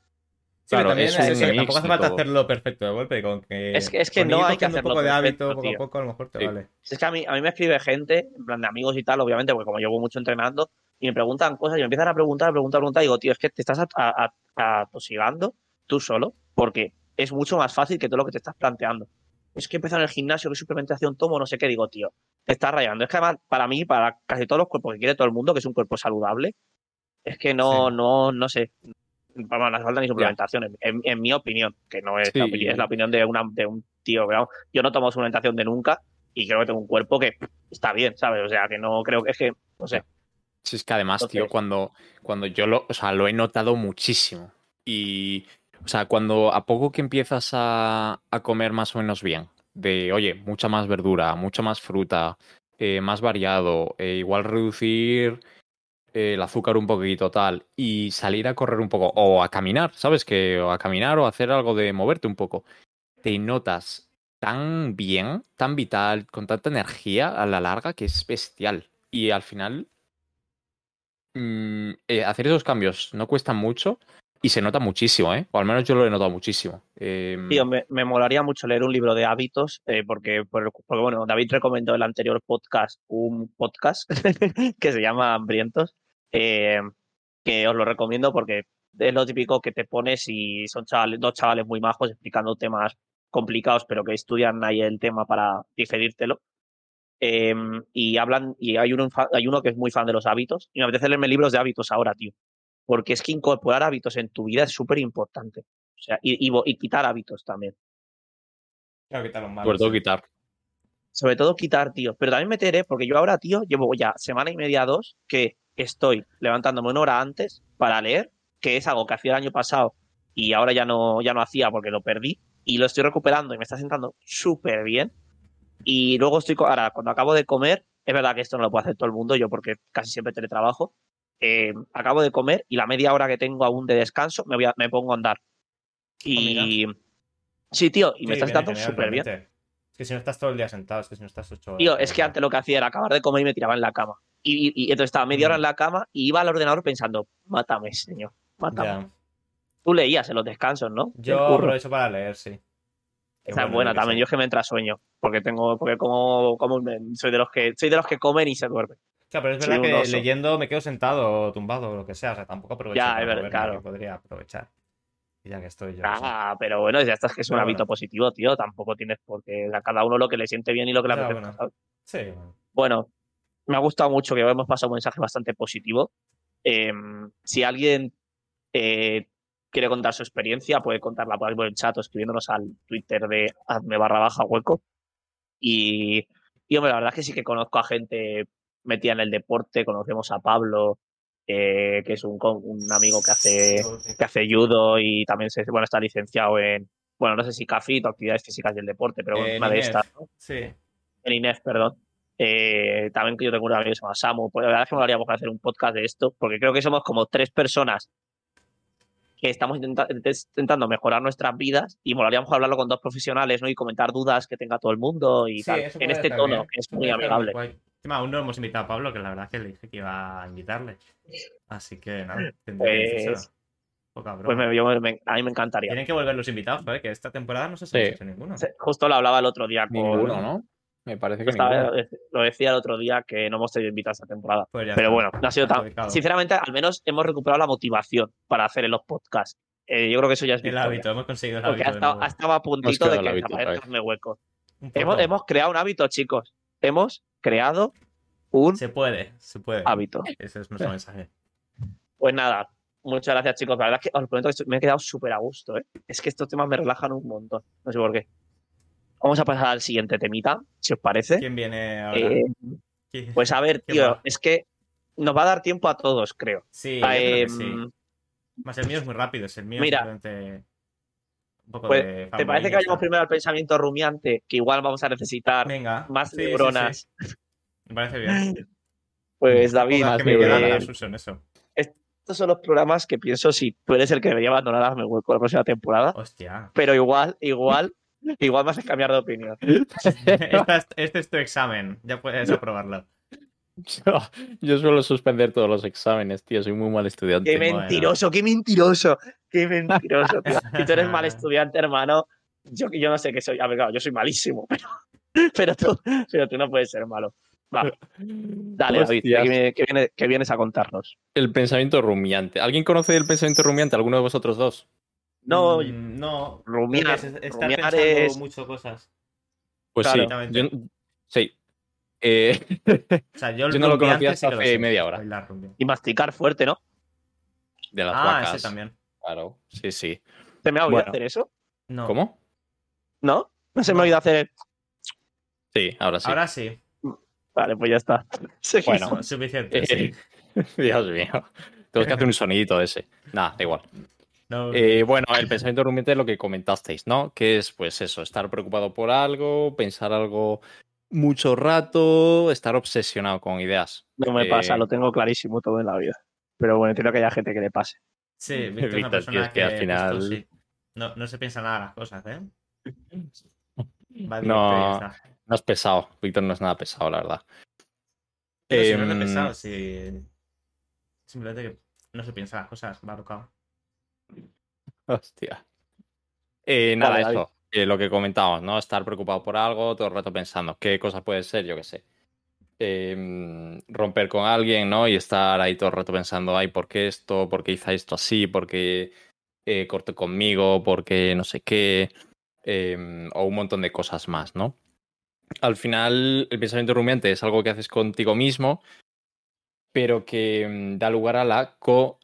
Speaker 3: Sí, pero
Speaker 2: Claro,
Speaker 3: también
Speaker 2: es
Speaker 3: eso, que tampoco hace falta hacerlo perfecto de golpe. Con que,
Speaker 1: Es que- es que
Speaker 3: con
Speaker 1: no hay que
Speaker 3: cogiendo un
Speaker 1: hacerlo
Speaker 3: poco de hábito,
Speaker 1: perfecto,
Speaker 3: poco a poco, a lo mejor te
Speaker 2: Sí.
Speaker 3: vale.
Speaker 1: Es que a mí, a mí me escribe gente, en plan de amigos y tal, obviamente, porque como llevo mucho entrenando, y me preguntan cosas y me empiezan a preguntar, a preguntar, a preguntar, y digo, tío, es que te estás at- a- a- atosigando tú solo, porque es mucho más fácil que todo lo que te estás planteando. Es que empezar en el gimnasio, qué suplementación tomo, no sé qué, digo, tío, te estás rayando. Es que además, para mí, para casi todos los cuerpos que quiere todo el mundo, que es un cuerpo saludable, es que no,
Speaker 3: Sí.
Speaker 1: no, no sé. Vamos, no hace falta ni suplementación, en, en- en mi opinión, que no es,
Speaker 2: Sí.
Speaker 1: la opinión, es la opinión de, una, de un tío. pero yo no tomo suplementación de nunca y creo que tengo un cuerpo que está bien, ¿sabes? O sea, que no creo que es que, no sé.
Speaker 2: Sí, es que además, tío, cuando, cuando yo lo, o sea, lo he notado muchísimo. Y, o sea, cuando a poco que empiezas a, a comer más o menos bien, de, oye, mucha más verdura, mucha más fruta, eh, más variado, eh, igual reducir el azúcar un poquito tal, y salir a correr un poco, o a caminar, ¿sabes? Que, o a caminar o a hacer algo de moverte un poco, te notas tan bien, tan vital, con tanta energía a la larga que es bestial. Y al final mm, eh, hacer esos cambios no cuesta mucho y se nota muchísimo, ¿eh? O al menos yo lo he notado muchísimo. Em,
Speaker 1: Tío, me, me molaría mucho leer un libro de hábitos, eh, porque, por- porque, bueno, David recomendó en el anterior podcast un podcast que se llama Hambrientos, eh, que os lo recomiendo porque es lo típico que te pones y son chavales, dos chavales muy majos explicando temas complicados, pero que estudian ahí el tema para digerírtelo. Eh, y hablan, y hay uno, hay uno que es muy fan de los hábitos, y me apetece leerme libros de hábitos ahora, tío. Porque es que incorporar hábitos en tu vida es súper importante. O sea, y, y, quitar hábitos también.
Speaker 3: Claro, quitar los malos,
Speaker 2: sobre todo quitar.
Speaker 1: Sobre todo quitar, tío. Pero también meteré, porque yo ahora, tío, llevo ya semana y media, dos, que estoy levantándome una hora antes para leer, que es algo que hacía el año pasado y ahora ya no, ya no hacía porque lo perdí. Y lo estoy recuperando y me está sentando súper bien. Y luego estoy, ahora, cuando acabo de comer, es verdad que esto no lo puede hacer todo el mundo, yo porque casi siempre teletrabajo. Eh, acabo de comer y la media hora que tengo aún de descanso me, voy a- me pongo a andar. Y. Sí, tío, y me
Speaker 3: Sí,
Speaker 1: está
Speaker 3: viene
Speaker 1: sentando
Speaker 3: genial,
Speaker 1: súper bien.
Speaker 3: Es que si no estás todo el día sentado, es que si no estás ocho horas.
Speaker 1: Tío, es que antes lo que hacía era acabar de comer y me tiraba en la cama. Y, y- y entonces estaba media hora en la cama y iba al ordenador pensando, mátame, señor, mátame. Tú leías en los descansos, ¿no?
Speaker 3: Yo aprovecho para leer, sí.
Speaker 1: Esa es buena también. Yo es que me entra sueño. Porque tengo, porque como, como soy de los que, soy de los que comen y se duermen.
Speaker 3: Claro, pero es verdad que
Speaker 1: oso.
Speaker 3: leyendo me quedo sentado o tumbado o lo que sea. O sea, tampoco aprovecho
Speaker 1: Ya,
Speaker 3: para
Speaker 1: es verdad, claro.
Speaker 3: que podría aprovechar. Y ya que estoy yo. sí.
Speaker 1: Ah, pero bueno, ya estás que es un hábito
Speaker 3: bueno.
Speaker 1: positivo, tío. Tampoco tienes por qué. A cada uno lo que le siente bien y lo que le
Speaker 3: Ya,
Speaker 1: apetezca.
Speaker 3: bueno.
Speaker 1: ¿sabes?
Speaker 3: Sí, bueno.
Speaker 1: Bueno, me ha gustado mucho que hemos pasado un mensaje bastante positivo. Eh, si alguien eh, quiere contar su experiencia, puede contarla por ahí por el chat o escribiéndonos al Twitter de hazme barra baja hueco. Y, y, hombre, la verdad es que sí que conozco a gente metida en el deporte. Conocemos a Pablo, eh, que es un, un amigo que hace, que hace judo y también se, bueno, está licenciado en, bueno, no sé si CAFIT o actividades físicas y el deporte, pero bueno,
Speaker 3: Eh,
Speaker 1: una de estas. ¿no?
Speaker 3: Sí.
Speaker 1: en Inés, perdón. Eh, también que yo tengo un amigo que se llama Samu. Pues la verdad es que me haríamos hacer un podcast de esto, porque creo que somos como tres personas que estamos intenta- intentando mejorar nuestras vidas y molaríamos hablarlo con dos profesionales ¿no? y comentar dudas que tenga todo el mundo y
Speaker 3: Sí,
Speaker 1: tal, en este tono,
Speaker 3: bien.
Speaker 1: que es muy amigable.
Speaker 3: guay. Encima, aún no hemos invitado a Pablo, que la verdad es que le dije que iba a invitarle. Así que nada, tendré que
Speaker 1: Pues-.
Speaker 3: Poca broma.
Speaker 1: Pues me- yo me- a mí me encantaría.
Speaker 3: Tienen que volver los invitados, joder, que esta temporada no se ha
Speaker 2: Sí.
Speaker 3: hecho ninguno.
Speaker 1: Justo lo hablaba el otro día con...
Speaker 2: Ninguno, ¿no? Me parece que
Speaker 1: estaba-
Speaker 2: ninguno.
Speaker 1: lo decía el otro día que no hemos tenido invitados esta temporada.
Speaker 3: Pues ya
Speaker 1: Pero bueno, no ha sido tan. Sinceramente, al menos hemos recuperado la motivación para hacer en los podcasts. Eh, yo creo que eso ya es
Speaker 3: El
Speaker 1: victoria.
Speaker 3: hábito, hemos conseguido el
Speaker 1: Porque
Speaker 3: hábito. nuevo.
Speaker 1: ha estado a puntito de que
Speaker 2: hábito
Speaker 1: huecos. Hemos, hemos creado un hábito, chicos. Hemos creado un
Speaker 3: Se puede, se puede.
Speaker 1: hábito.
Speaker 3: Ese es nuestro mensaje.
Speaker 1: Pues nada, muchas gracias, chicos. La verdad es que os prometo que me he quedado súper a gusto. ¿eh? Es que estos temas me relajan un montón. No sé por qué. Vamos a pasar al siguiente temita, si os parece.
Speaker 3: ¿Quién viene ahora?
Speaker 1: Eh,
Speaker 3: ¿Quién?
Speaker 1: pues a ver,
Speaker 3: ¿Qué
Speaker 1: tío,
Speaker 3: va?
Speaker 1: es que nos va a dar tiempo a todos, creo.
Speaker 3: Sí, yo creo que sí.
Speaker 1: Em,
Speaker 3: Más el mío es muy rápido, es el mío
Speaker 1: Mira.
Speaker 3: simplemente un poco
Speaker 1: Pues,
Speaker 3: de
Speaker 1: ¿Te parece que vayamos primero al pensamiento rumiante? Que igual vamos a necesitar
Speaker 3: Venga.
Speaker 1: más
Speaker 3: sí,
Speaker 1: neuronas.
Speaker 3: sí. Me parece bien.
Speaker 1: Pues David,
Speaker 2: más
Speaker 3: que me queda
Speaker 2: neuronas.
Speaker 3: la Suso en eso.
Speaker 1: estos son los programas que pienso si tú eres el que debería abandonar a hueco la próxima temporada.
Speaker 3: Hostia.
Speaker 1: Pero igual, igual, igual me haces cambiar de opinión.
Speaker 3: Es- este es tu examen. Ya puedes aprobarlo.
Speaker 2: Yo, yo suelo suspender todos los exámenes, tío. Soy muy mal estudiante.
Speaker 1: Qué mentiroso, qué mentiroso, qué mentiroso. tío. Si tú eres mal estudiante, hermano, yo, yo no sé qué soy. A ver, claro, yo soy malísimo, pero, pero, tú, pero tú no puedes ser malo. Va, dale, David, ¿qué,
Speaker 2: Hostias.
Speaker 1: viene- qué viene- qué vienes a contarnos?
Speaker 2: El pensamiento rumiante. ¿Alguien conoce el pensamiento rumiante? ¿Alguno de vosotros dos?
Speaker 1: No,
Speaker 3: Mm, no.
Speaker 1: rumiar,
Speaker 3: que es estar
Speaker 1: rumiar
Speaker 3: pensando
Speaker 1: es-
Speaker 3: mucho cosas.
Speaker 2: Pues
Speaker 1: Claro.
Speaker 2: sí. Yo- sí. Eh,
Speaker 3: O sea, yo,
Speaker 2: Yo no lo conocía
Speaker 3: sí
Speaker 2: hasta
Speaker 3: lo
Speaker 2: hace media hora.
Speaker 1: y masticar fuerte, ¿no?
Speaker 2: de las
Speaker 3: Ah,
Speaker 2: vacas.
Speaker 3: ese también.
Speaker 2: Claro, sí, sí.
Speaker 1: ¿Se me ha oído
Speaker 2: Bueno.
Speaker 1: hacer eso?
Speaker 3: No.
Speaker 2: ¿Cómo?
Speaker 1: ¿No? ¿No se me ha oído hacer el...
Speaker 2: Sí, ahora sí.
Speaker 3: Ahora sí.
Speaker 1: Vale, pues ya está.
Speaker 2: Bueno.
Speaker 3: Suficiente.
Speaker 2: Eh,
Speaker 3: sí.
Speaker 2: Dios mío. Tengo que hacer un sonidito de ese. Nada, da igual.
Speaker 3: No,
Speaker 2: Eh, bueno, el pensamiento rumiante es lo que comentasteis, ¿no? Que es, pues eso, estar preocupado por algo, pensar algo mucho rato, estar obsesionado con ideas.
Speaker 1: No me
Speaker 2: Eh,
Speaker 1: pasa, lo tengo clarísimo todo en la vida. Pero bueno, entiendo que haya gente que le pase.
Speaker 3: sí, Víctor es una
Speaker 2: Víctor, tío,
Speaker 3: persona
Speaker 2: es que al final-
Speaker 3: sí. no, no se piensa nada las cosas, ¿eh? Va
Speaker 2: No, no es pesado. Víctor no es nada pesado, la verdad.
Speaker 3: Pero si no es
Speaker 2: Em,
Speaker 3: pesado, sí. Simplemente que no se piensa las cosas, va tocado.
Speaker 2: Hostia. Eh, nada,
Speaker 1: Vale, David.
Speaker 2: eso. Lo que comentábamos, ¿no? Estar preocupado por algo, todo el rato pensando qué cosa puede ser, yo qué sé. Eh, romper con alguien, ¿no? Y estar ahí todo el rato pensando, ay, ¿por qué esto? ¿Por qué hice esto así? ¿Por qué eh, corté conmigo? ¿Por qué no sé qué? Eh, o un montón de cosas más, ¿no? Al final, el pensamiento rumiante es algo que haces contigo mismo, pero que mm, da lugar a la co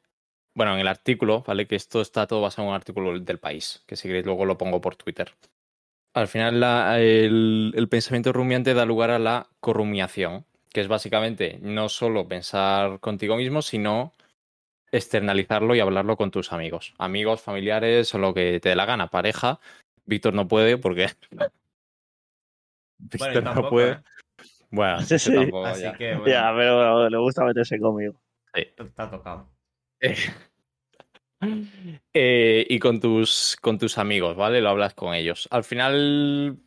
Speaker 2: bueno, en el artículo, ¿vale? Que esto está todo basado en un artículo del país, que si queréis luego lo pongo por Twitter. Al final, la- el, el pensamiento rumiante da lugar a la corrumiación, que es básicamente no solo pensar contigo mismo, sino externalizarlo y hablarlo con tus amigos. Amigos, familiares o lo que te dé la gana, pareja. Víctor no puede porque.
Speaker 3: Bueno,
Speaker 2: Víctor no puede.
Speaker 3: ¿eh?
Speaker 2: Bueno,
Speaker 1: Sí, sí.
Speaker 2: tampoco,
Speaker 3: Así
Speaker 2: ya.
Speaker 3: que, bueno,
Speaker 1: Ya, pero le gusta meterse conmigo.
Speaker 3: está tocado.
Speaker 2: Eh, eh, y con tus, con tus amigos, ¿vale? Lo hablas con ellos. Al final,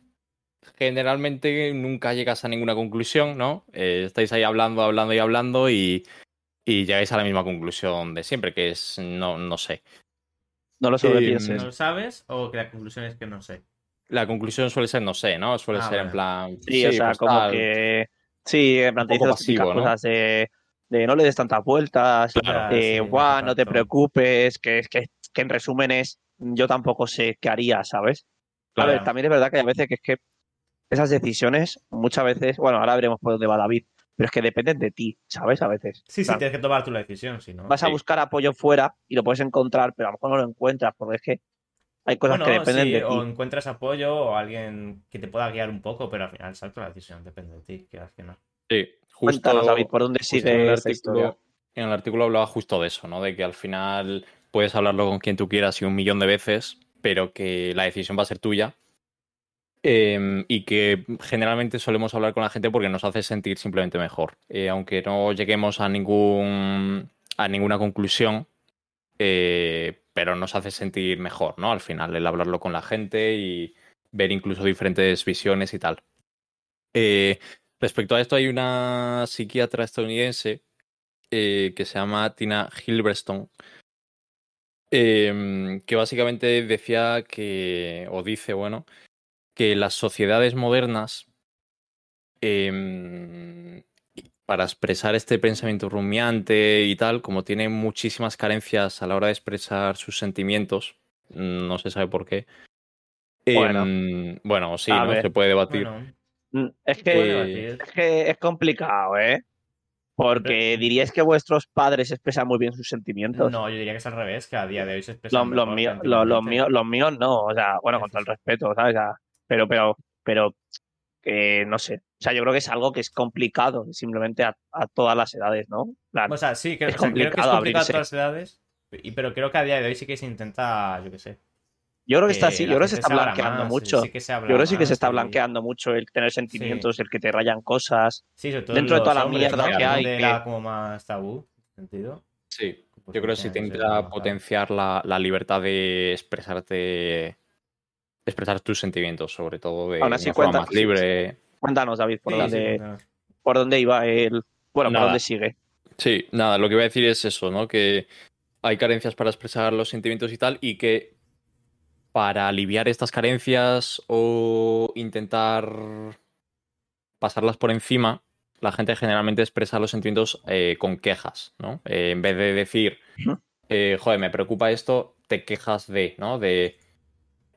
Speaker 2: generalmente nunca llegas a ninguna conclusión, ¿no? Eh, estáis ahí hablando, hablando y hablando y, y llegáis a la misma conclusión de siempre, que es no, no sé.
Speaker 1: No lo sobrepienses.
Speaker 3: ¿No lo sabes o que la conclusión es que no sé?
Speaker 2: La conclusión suele ser no sé, ¿no? Suele
Speaker 3: Ah,
Speaker 2: ser en plan.
Speaker 1: Sí, o sea,
Speaker 2: pues
Speaker 1: como
Speaker 2: tal.
Speaker 1: que. Sí, en plan, te
Speaker 2: Un poco
Speaker 1: dice las típicas
Speaker 2: pasivo, ¿no?
Speaker 1: cosas de, de no le des tantas vueltas,
Speaker 2: Claro.
Speaker 1: de
Speaker 3: sí,
Speaker 1: guau, no te preocupes, que, que, que en resumen es yo tampoco sé qué haría, ¿sabes? A ver,
Speaker 3: Claro.
Speaker 1: también es verdad que hay veces que es que esas decisiones, muchas veces, bueno, ahora veremos por dónde va David, pero es que dependen de ti, ¿sabes? A veces.
Speaker 3: Sí, sí,
Speaker 1: Claro,
Speaker 3: tienes que tomar tú la decisión, si no.
Speaker 1: Vas a
Speaker 2: sí.
Speaker 1: buscar apoyo fuera y lo puedes encontrar, pero a lo mejor no lo encuentras, porque es que hay cosas
Speaker 3: Bueno,
Speaker 1: que dependen
Speaker 3: sí,
Speaker 1: de ti.
Speaker 3: o encuentras apoyo o alguien que te pueda guiar un poco, pero al final, exacto, la decisión depende de ti, quieras que no.
Speaker 2: Sí, justo.
Speaker 1: Cuéntanos, David, por dónde
Speaker 2: Justo en
Speaker 1: sigue
Speaker 2: el artículo, en el artículo hablaba justo de eso, ¿no? De que al final puedes hablarlo con quien tú quieras y un millón de veces, pero que la decisión va a ser tuya. Eh, y que generalmente solemos hablar con la gente porque nos hace sentir simplemente mejor. Eh, aunque no lleguemos a ningún a ninguna conclusión, eh, pero nos hace sentir mejor, ¿no? Al final, el hablarlo con la gente y ver incluso diferentes visiones y tal. Respecto a esto, hay una psiquiatra estadounidense eh, que se llama Tina Hilberstone, em, que básicamente decía que, o dice, bueno, que las sociedades modernas, em, para expresar este pensamiento rumiante y tal, como tienen muchísimas carencias a la hora de expresar sus sentimientos, no se sabe por qué.
Speaker 1: Bueno.
Speaker 2: em, bueno, sí,
Speaker 1: A
Speaker 2: ¿no?
Speaker 1: ver.
Speaker 2: Se puede debatir.
Speaker 3: Bueno,
Speaker 1: Es
Speaker 3: se
Speaker 1: que,
Speaker 2: Eh,
Speaker 1: es que es complicado, ¿eh? Porque diríais que vuestros padres expresan muy bien sus sentimientos.
Speaker 3: No, yo diría que es al revés, que a día de hoy se expresa
Speaker 1: Los, los míos, los, los míos, los míos no, o sea, bueno, con todo el respeto, ¿sabes? O sea, pero, pero, pero, que no sé. O sea, yo creo que es algo que es complicado, simplemente a, a todas las edades, ¿no? Plan,
Speaker 3: O sea, sí, creo,
Speaker 1: Es
Speaker 3: o sea, creo que es
Speaker 1: complicado
Speaker 3: a todas las edades, pero creo que a día de hoy sí que se intenta, yo qué sé.
Speaker 1: Yo creo que está así, yo creo que se está blanqueando
Speaker 3: más,
Speaker 1: mucho.
Speaker 3: sí que se
Speaker 1: yo creo que sí que se está blanqueando mucho el tener sentimientos, el que te rayan cosas.
Speaker 3: Sí, sobre todo
Speaker 1: dentro de toda la mierda que hay, que-
Speaker 3: era como más tabú, sentido.
Speaker 2: Sí,
Speaker 3: Pues
Speaker 2: yo creo que sí te
Speaker 3: tiene que ser
Speaker 2: intenta
Speaker 3: tabú.
Speaker 2: potenciar la, la libertad de expresarte, expresar tus sentimientos, sobre todo de
Speaker 1: Aún
Speaker 2: una forma
Speaker 1: cuenta-
Speaker 2: más libre.
Speaker 1: Cuéntanos, David, por,
Speaker 3: Sí,
Speaker 1: dónde,
Speaker 3: no.
Speaker 1: por dónde iba el. Bueno, ¿por dónde sigue?
Speaker 2: Sí, nada, lo que voy a decir es eso, ¿no? Que hay carencias para expresar los sentimientos y tal, y que para aliviar estas carencias o intentar pasarlas por encima, la gente generalmente expresa los sentimientos eh, con quejas, ¿no? Eh, en vez de decir, eh, joder, me preocupa esto, te quejas de, ¿no? De,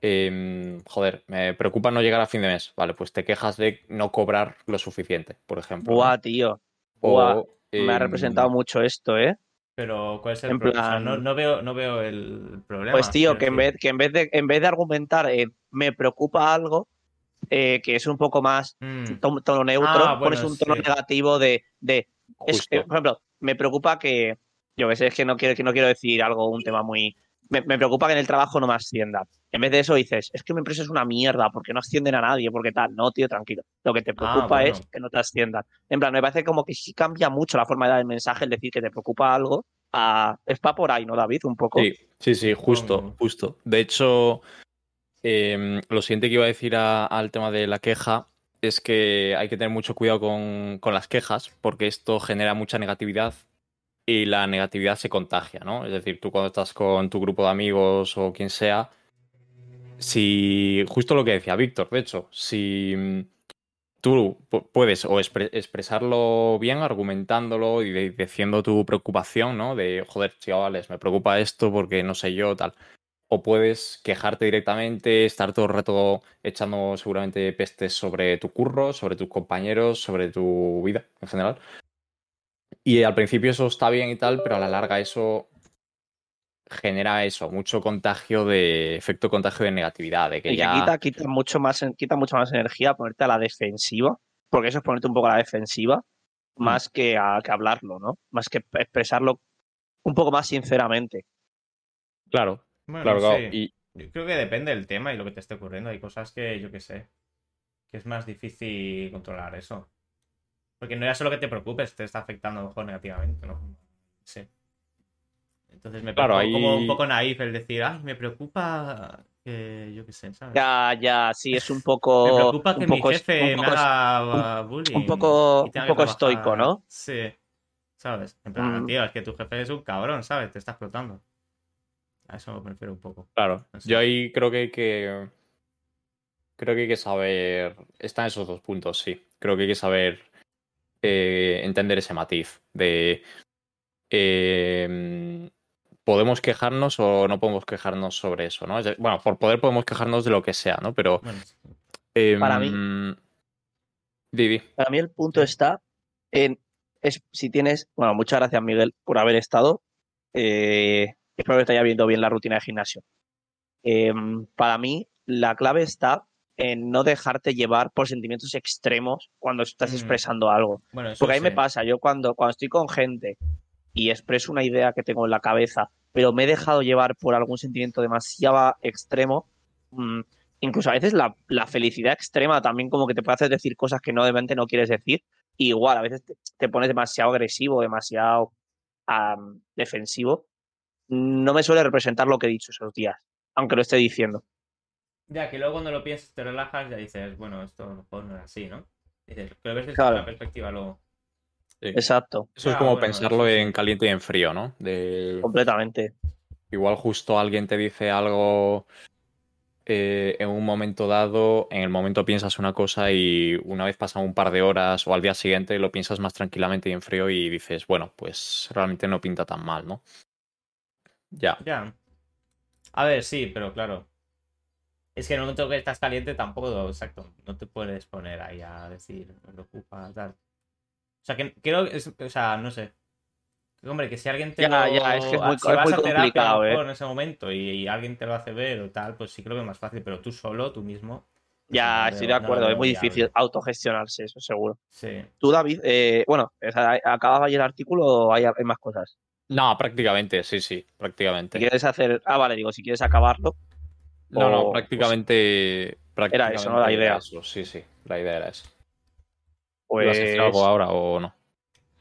Speaker 2: em, joder, me preocupa no llegar a fin de mes. Vale, pues te quejas de no cobrar lo suficiente, por ejemplo. ¿no?
Speaker 1: Buah, tío.
Speaker 2: O,
Speaker 1: buah, Me ha
Speaker 2: em,
Speaker 1: representado mucho esto, ¿eh?
Speaker 3: Pero, ¿cuál es el
Speaker 1: En
Speaker 3: problema? O sea,
Speaker 1: plan-
Speaker 3: no, no veo, no veo el problema.
Speaker 1: Pues tío, que en vez, que en vez de, en vez de argumentar en me preocupa algo, eh, que es un poco más
Speaker 3: Mm,
Speaker 1: tono, neutro,
Speaker 3: Ah, bueno,
Speaker 1: pones un tono
Speaker 3: sí.
Speaker 1: negativo de, de es- eh, por ejemplo, me preocupa que, yo que sé, es que no quiero, que no quiero decir algo, un tema muy, me, me preocupa que en el trabajo no me asciendan. En vez de eso dices, es que mi empresa es una mierda, porque no ascienden a nadie, porque tal, no, tío, tranquilo. Lo que te preocupa
Speaker 3: Ah, bueno.
Speaker 1: es que no te asciendan. En plan, me parece como que sí cambia mucho la forma de dar el mensaje, el decir que te preocupa algo, a, es pa' por ahí, ¿no, David? Un poco.
Speaker 2: Sí, sí, sí, justo,
Speaker 3: Supongo.
Speaker 2: justo. De hecho, em, lo siguiente que iba a decir a- al tema de la queja es que hay que tener mucho cuidado con, con las quejas, porque esto genera mucha negatividad y la negatividad se contagia, ¿no? Es decir, tú cuando estás con tu grupo de amigos o quien sea, si, justo lo que decía Víctor, de hecho, si mm, tú pu- puedes o expre- expresarlo bien, argumentándolo y diciendo tu preocupación, ¿no? De, joder, chavales, me preocupa esto porque no sé yo, tal. O puedes quejarte directamente, estar todo el rato echando seguramente pestes sobre tu curro, sobre tus compañeros, sobre tu vida en general. Y al principio eso está bien y tal, pero a la larga eso genera eso, mucho contagio de efecto contagio de negatividad, de que
Speaker 1: y que
Speaker 2: ya
Speaker 1: quita, quita, mucho más, quita mucho más energía ponerte a la defensiva, porque eso es ponerte un poco a la defensiva,
Speaker 2: Mm.
Speaker 1: más que, a, que hablarlo, ¿no? Más que expresarlo un poco más sinceramente.
Speaker 2: claro,
Speaker 3: Bueno,
Speaker 2: claro, claro.
Speaker 3: sí.
Speaker 2: Y
Speaker 3: Yo creo que depende del tema y lo que te esté ocurriendo. Hay cosas que yo que sé. Que es más difícil controlar eso. Porque no ya solo que te preocupes, te está afectando a lo mejor negativamente, ¿no? Sí. Entonces me
Speaker 2: Claro,
Speaker 3: parece como
Speaker 2: ahí-
Speaker 3: un poco naif el decir, ay, me preocupa que yo qué sé, ¿sabes?
Speaker 1: Ya, ya, sí, es un poco.
Speaker 3: me preocupa que
Speaker 1: un poco
Speaker 3: mi jefe
Speaker 1: un
Speaker 3: me
Speaker 1: poco
Speaker 3: haga bullying.
Speaker 1: un poco- un poco estoico, ¿no?
Speaker 3: Sí. ¿Sabes? En plan,
Speaker 1: Mm.
Speaker 3: tío, es que tu jefe es un cabrón, ¿sabes? Te está explotando. A eso me refiero un poco.
Speaker 2: Claro,
Speaker 3: No sé.
Speaker 2: yo ahí creo que hay que. Creo que hay que saber. Están esos dos puntos, sí. Creo que hay que saber eh, entender ese matiz de. eh, ¿Podemos quejarnos o no podemos quejarnos sobre eso, no? Bueno, por poder podemos quejarnos de lo que sea, ¿no? Pero.
Speaker 3: Bueno,
Speaker 2: em,
Speaker 1: Para mí-
Speaker 2: Didi.
Speaker 1: Para mí el punto está en es, si tienes. Bueno, muchas gracias, Miguel, por haber estado. Eh, espero que te haya viendo bien la rutina de gimnasio. Em, para mí, la clave está en no dejarte llevar por sentimientos extremos cuando estás
Speaker 3: Mm.
Speaker 1: expresando algo.
Speaker 3: bueno,
Speaker 1: Porque a mí me pasa, yo cuando, cuando estoy con gente y expreso una idea que tengo en la cabeza, pero me he dejado llevar por algún sentimiento demasiado extremo, mm, incluso a veces la, la felicidad extrema también como que te puede hacer decir cosas que no de no quieres decir. Y igual, a veces te, te pones demasiado agresivo, demasiado defensivo. No me suele representar lo que he dicho esos días, aunque lo esté diciendo.
Speaker 3: Ya, que luego cuando lo piensas, te relajas, ya dices, bueno, esto a lo mejor no era así, ¿no? Dices, que lo ves desde
Speaker 1: Claro.
Speaker 3: una perspectiva luego.
Speaker 2: Sí.
Speaker 1: Exacto,
Speaker 2: Eso es
Speaker 3: Ah,
Speaker 2: como
Speaker 3: bueno,
Speaker 2: pensarlo
Speaker 3: sí.
Speaker 2: en caliente y en frío, ¿no? De
Speaker 1: completamente.
Speaker 2: igual justo alguien te dice algo eh, en un momento dado, en el momento piensas una cosa y una vez pasan un par de horas o al día siguiente lo piensas más tranquilamente y en frío y dices, bueno, pues realmente no pinta tan mal, ¿no? Ya.
Speaker 3: Ya. A ver, sí, pero claro. Es que en el momento que estás caliente tampoco, exacto, no te puedes poner ahí a decir, me preocupa, tal. O sea, que creo que es, o sea, no sé. Hombre, que si alguien te
Speaker 1: Ya,
Speaker 3: lo...
Speaker 1: ya, es que es muy-
Speaker 3: si
Speaker 1: es
Speaker 3: vas
Speaker 1: muy
Speaker 3: a terapia
Speaker 1: complicado, ¿eh?
Speaker 3: en ese momento y, y alguien te lo hace ver o tal, pues sí creo que es más fácil, pero tú solo, tú mismo. pues
Speaker 1: Ya,
Speaker 3: no
Speaker 1: estoy
Speaker 3: veo-
Speaker 1: de
Speaker 3: no
Speaker 1: acuerdo, es muy
Speaker 3: viable.
Speaker 1: difícil autogestionarse, eso seguro.
Speaker 3: Sí.
Speaker 1: Tú, David, eh, bueno, ¿acababa ahí el artículo o hay, hay más cosas?
Speaker 2: No, prácticamente, sí, sí,
Speaker 1: Si
Speaker 2: prácticamente.
Speaker 1: quieres hacer. Ah, vale, digo, si quieres acabarlo.
Speaker 2: No, no,
Speaker 1: o-
Speaker 2: prácticamente, prácticamente
Speaker 1: eso, ¿no? La idea.
Speaker 2: eso, sí, sí, la idea era eso.
Speaker 1: Pues.
Speaker 2: ¿Ibas a decir algo ahora o no?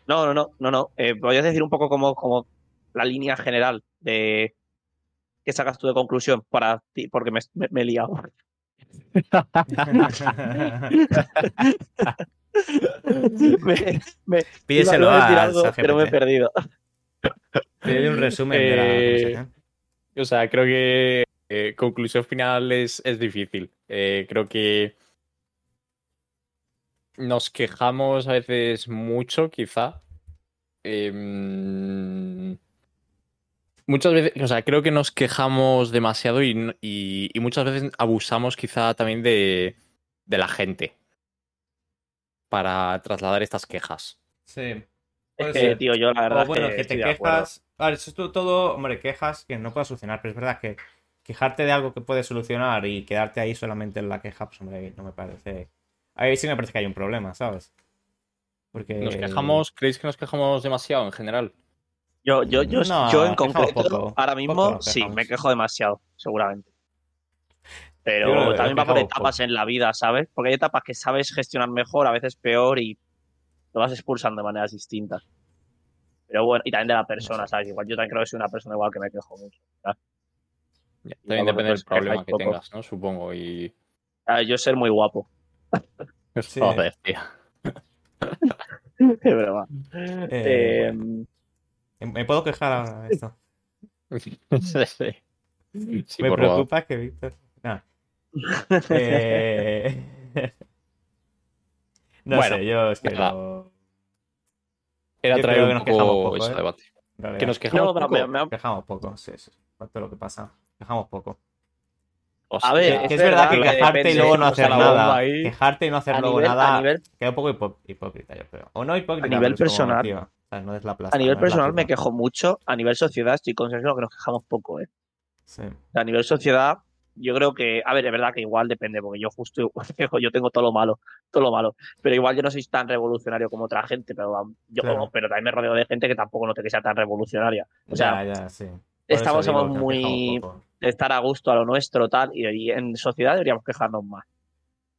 Speaker 1: No, no, no, no, no. Eh, ¿Podrías decir un poco como, como la línea general de qué sacas tú de conclusión para ti? Porque me, me- me he liado. me, me,
Speaker 3: Pídeselo
Speaker 1: a decir
Speaker 3: a
Speaker 1: algo, pero me he perdido.
Speaker 3: Pide un resumen de la
Speaker 2: Eh. O sea, creo que eh, conclusión final es, es difícil. Eh, creo que nos quejamos a veces mucho, quizá. Em, muchas veces, o sea, creo que nos quejamos demasiado y, y- y muchas veces abusamos quizá también de, de la gente para trasladar estas quejas.
Speaker 3: Sí.
Speaker 1: Es
Speaker 3: Puede
Speaker 1: que,
Speaker 3: ser.
Speaker 1: tío, yo la verdad
Speaker 3: O bueno,
Speaker 1: es
Speaker 3: que,
Speaker 1: que
Speaker 3: te quejas. A ver, eso es todo, hombre, quejas que no puedo solucionar, pero es verdad que quejarte de algo que puedes solucionar y quedarte ahí solamente en la queja, pues hombre, no me parece. Ahí sí me parece que hay un problema, ¿sabes? Porque.
Speaker 2: ¿Nos quejamos? ¿Creéis que nos quejamos demasiado en general?
Speaker 1: Yo, yo, yo,
Speaker 3: No,
Speaker 1: yo en concreto,
Speaker 3: poco.
Speaker 1: ahora mismo, sí, me quejo demasiado, seguramente. Pero también va por etapas en la vida, ¿sabes? Porque hay etapas que sabes gestionar mejor, a veces peor y lo vas expulsando de maneras distintas. Pero bueno, y también de la persona, ¿sabes? Igual yo también creo que soy una persona igual que me quejo mucho. ¿sabes?
Speaker 2: Ya,
Speaker 1: Y
Speaker 2: También depende del problema que
Speaker 1: poco.
Speaker 2: tengas, ¿no? Supongo. Y.
Speaker 1: Ah, Yo ser muy guapo.
Speaker 3: Sí.
Speaker 2: Joder, tío.
Speaker 1: Es verdad.
Speaker 3: Eh,
Speaker 1: Eh,
Speaker 3: ¿Me puedo quejar ahora de esto?
Speaker 2: Sí, sí. Sí,
Speaker 3: me
Speaker 2: favor.
Speaker 3: preocupa que Víctor. Nah. Eh, no
Speaker 2: Bueno,
Speaker 3: sé, yo es que no.
Speaker 2: Era
Speaker 3: Yo
Speaker 2: traer
Speaker 3: creo que
Speaker 2: un
Speaker 3: nos quejamos
Speaker 2: poco ese
Speaker 3: ¿eh?
Speaker 2: debate. Que nos quejamos
Speaker 1: no,
Speaker 2: poco.
Speaker 1: me-
Speaker 3: Quejamos poco, sí, sí. Lo que pasa. Quejamos poco.
Speaker 1: A ver, es
Speaker 3: verdad que quejarte y luego no hacer nada.
Speaker 2: ahí.
Speaker 3: Quejarte y no hacer
Speaker 1: a
Speaker 3: luego
Speaker 1: nivel,
Speaker 3: nada.
Speaker 1: nivel,
Speaker 3: Queda un poco hipo- hipócrita, yo creo. O no hipócrita,
Speaker 1: A nivel
Speaker 3: como
Speaker 1: personal-
Speaker 3: motiva. O sea, no es la
Speaker 1: a nivel
Speaker 3: no
Speaker 1: personal me quejo mucho. A nivel sociedad estoy con Sergio que nos quejamos poco, ¿eh?
Speaker 3: Sí.
Speaker 1: O sea, a nivel sociedad, yo creo que, a ver, es verdad que igual depende, porque yo justo, yo tengo todo lo malo, todo lo malo, pero igual yo no soy tan revolucionario como otra gente, pero yo,
Speaker 3: Claro.
Speaker 1: pero también me rodeo de gente que tampoco note que sea tan revolucionaria. O sea,
Speaker 3: ya, ya, sí. Por eso
Speaker 1: estamos somos muy estar a gusto a lo nuestro, tal, y, y en sociedad deberíamos quejarnos más,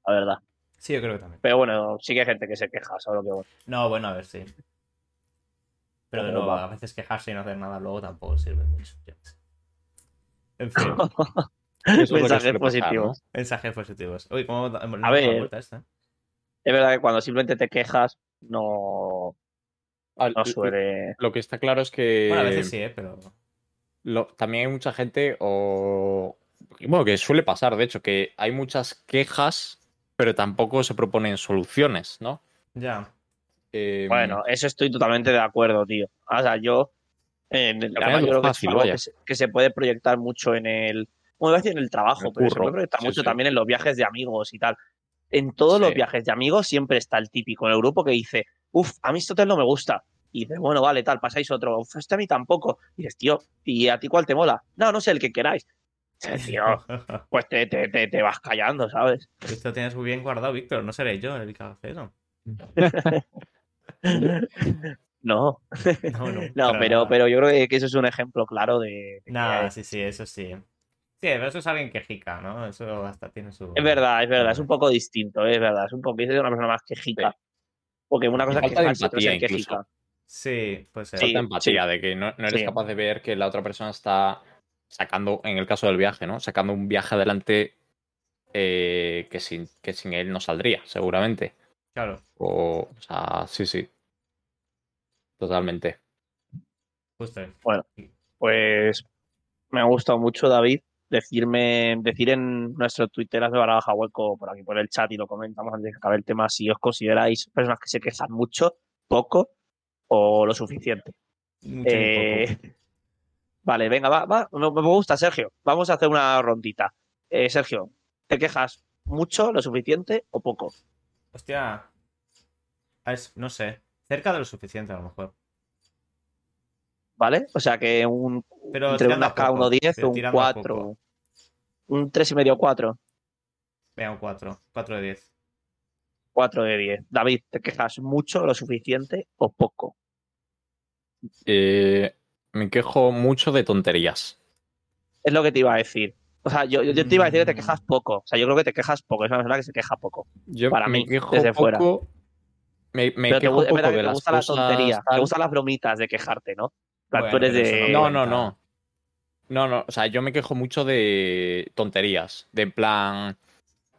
Speaker 1: la verdad.
Speaker 3: Sí, yo creo que también.
Speaker 1: Pero bueno, sí que hay gente que se queja, ¿sabes lo que voy?
Speaker 3: No, bueno, a ver, sí. Pero de nuevo, a veces quejarse y no hacer nada luego tampoco sirve mucho. En fin,
Speaker 1: Mensajes positivos.
Speaker 3: mensajes positivos. Uy, ¿cómo hemos
Speaker 1: A
Speaker 3: la
Speaker 1: ver.
Speaker 3: vuelta a esta?
Speaker 1: Es verdad que cuando simplemente te quejas, no,
Speaker 2: ¿no?
Speaker 1: no suele...
Speaker 2: Lo que está claro es que.
Speaker 3: Bueno, a veces sí, ¿eh? Pero...
Speaker 2: lo- también hay mucha gente, o. Bueno, que suele pasar, de hecho, que hay muchas quejas, pero tampoco se proponen soluciones, ¿no?
Speaker 3: Ya.
Speaker 2: Eh,
Speaker 1: Bueno, eso estoy totalmente de acuerdo, tío. O sea, yo. eh, además, yo creo que es
Speaker 2: fácil,
Speaker 1: algo que se, que se puede proyectar mucho en el. Bueno, decir en el trabajo,
Speaker 2: El
Speaker 1: pero se puede proyectar
Speaker 2: sí,
Speaker 1: mucho
Speaker 2: sí.
Speaker 1: también en los viajes de amigos y tal. En todos los viajes de amigos siempre está el típico en el grupo que dice, uff, a mí este hotel no me gusta. Y dice, bueno, vale, tal, pasáis otro. Uf, este a mí tampoco. Y dices, tío, ¿y a ti cuál te mola? No, no sé, el que queráis. Dices, Tío, pues te, te, te, te vas callando, ¿sabes?
Speaker 3: Esto tienes muy bien guardado, Víctor. No seré yo el que hace eso.
Speaker 1: No,
Speaker 3: No, no.
Speaker 1: no, pero, pero yo creo que eso es un ejemplo claro de. de que
Speaker 3: Nada, sí, sí, eso sí. Sí, pero eso es alguien que jica, ¿no? Eso hasta tiene su.
Speaker 1: Es verdad, es verdad, es un poco distinto, es verdad, es un poco, es una persona más quejica. Porque una cosa es otra es
Speaker 2: empatía incluso.
Speaker 1: quejica.
Speaker 3: Sí, puede ser.
Speaker 1: Sí.
Speaker 2: falta empatía, de que no, no eres
Speaker 1: Sí.
Speaker 2: capaz de ver que la otra persona está sacando, en el caso del viaje, ¿no? Sacando un viaje adelante eh, que, sin, que sin él no saldría, seguramente.
Speaker 3: Claro.
Speaker 2: O, o sea, sí, sí. Totalmente.
Speaker 3: Justo.
Speaker 1: Pues me ha gustado mucho, David, decirme, decir en nuestro Twitter de Baraja Hueco, por aquí por el chat y lo comentamos antes de que acabe el tema, si os consideráis personas que se quejan mucho, poco o lo suficiente.
Speaker 3: Ni
Speaker 1: Eh, vale, venga, va, va, me, me gusta, Sergio. Vamos a hacer una rondita. Eh, Sergio, ¿te quejas mucho, lo suficiente o poco?
Speaker 3: Hostia. Es, no sé. Cerca de lo suficiente, a lo mejor.
Speaker 1: ¿Vale? O sea que un
Speaker 3: Pero
Speaker 1: entre una K, 1-10
Speaker 3: pero
Speaker 1: o un
Speaker 3: tirando a
Speaker 1: 4.
Speaker 3: poco.
Speaker 1: Un 3,5 4.
Speaker 3: Venga, un 4. 4 de 10.
Speaker 1: 4 de 10. David, ¿te quejas mucho, lo suficiente o poco?
Speaker 2: Eh, me quejo mucho de tonterías.
Speaker 1: Es lo que te iba a decir. O sea, yo, yo te iba a decir que te
Speaker 3: Mm.
Speaker 1: quejas poco. O sea, yo creo que te quejas poco. Es una persona que se queja poco.
Speaker 2: Yo
Speaker 1: Para
Speaker 2: me
Speaker 1: mí,
Speaker 2: quejo
Speaker 1: desde fuera.
Speaker 2: Me, me
Speaker 1: Pero te,
Speaker 2: quejo poco de
Speaker 1: te
Speaker 2: las
Speaker 1: gusta la
Speaker 2: cosas,
Speaker 1: tontería. Te
Speaker 2: tal.
Speaker 1: gustan las bromitas de quejarte, ¿no?
Speaker 3: Bueno,
Speaker 1: tú eres de.
Speaker 2: No, no, no. No, no, o sea, yo me quejo mucho de tonterías. De en plan,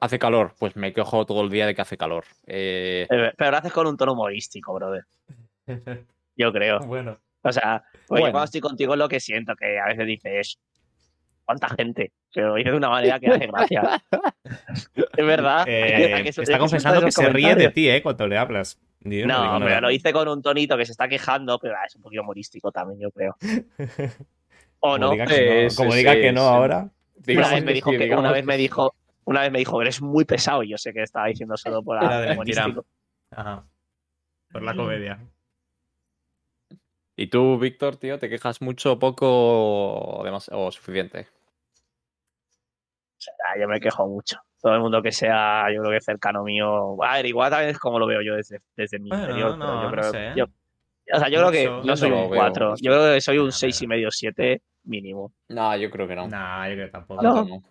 Speaker 2: Hace calor, pues me quejo todo el día de que hace calor. Eh,
Speaker 1: Eh, Pero lo haces con un tono humorístico, brother. Yo creo.
Speaker 3: bueno.
Speaker 1: O sea, oye,
Speaker 2: Bueno.
Speaker 1: cuando estoy contigo lo que siento, que a veces dices, ¿cuánta gente? Pero lo dice de una manera que hace gracia. es verdad.
Speaker 3: Eh,
Speaker 1: ¿A que su-
Speaker 3: está
Speaker 1: es
Speaker 3: confesando que se ríe de ti, ¿eh? Cuando le hablas. Yo
Speaker 1: No, pero
Speaker 3: nada.
Speaker 1: lo hice con un tonito que se está quejando, pero ah, es un poquito humorístico también, yo creo. O no.
Speaker 3: diga que no,
Speaker 2: Sí,
Speaker 3: como diga que no ahora.
Speaker 1: Una vez me dijo que una vez me dijo, una vez me dijo, eres muy pesado, y yo sé que estaba diciendo solo por
Speaker 3: de mentira.
Speaker 1: humorístico.
Speaker 3: Ajá. Por la comedia.
Speaker 2: ¿Y tú, Víctor, tío, te quejas mucho, poco o, demas- o suficiente?
Speaker 1: O sea, yo me quejo mucho. Todo el mundo que sea, yo creo que cercano mío. A ver, igual también es como lo veo yo desde, desde mi
Speaker 3: Bueno,
Speaker 1: interior.
Speaker 3: no,
Speaker 1: pero yo
Speaker 3: no sé.
Speaker 1: yo- o sea, yo creo que no soy un
Speaker 2: lo veo
Speaker 1: 4.
Speaker 2: mucho.
Speaker 1: Yo creo que soy un
Speaker 3: Mira,
Speaker 1: 6 y medio, 7 mínimo.
Speaker 2: No, yo creo que no.
Speaker 3: Nah, yo creo que tampoco.
Speaker 1: No.
Speaker 2: no.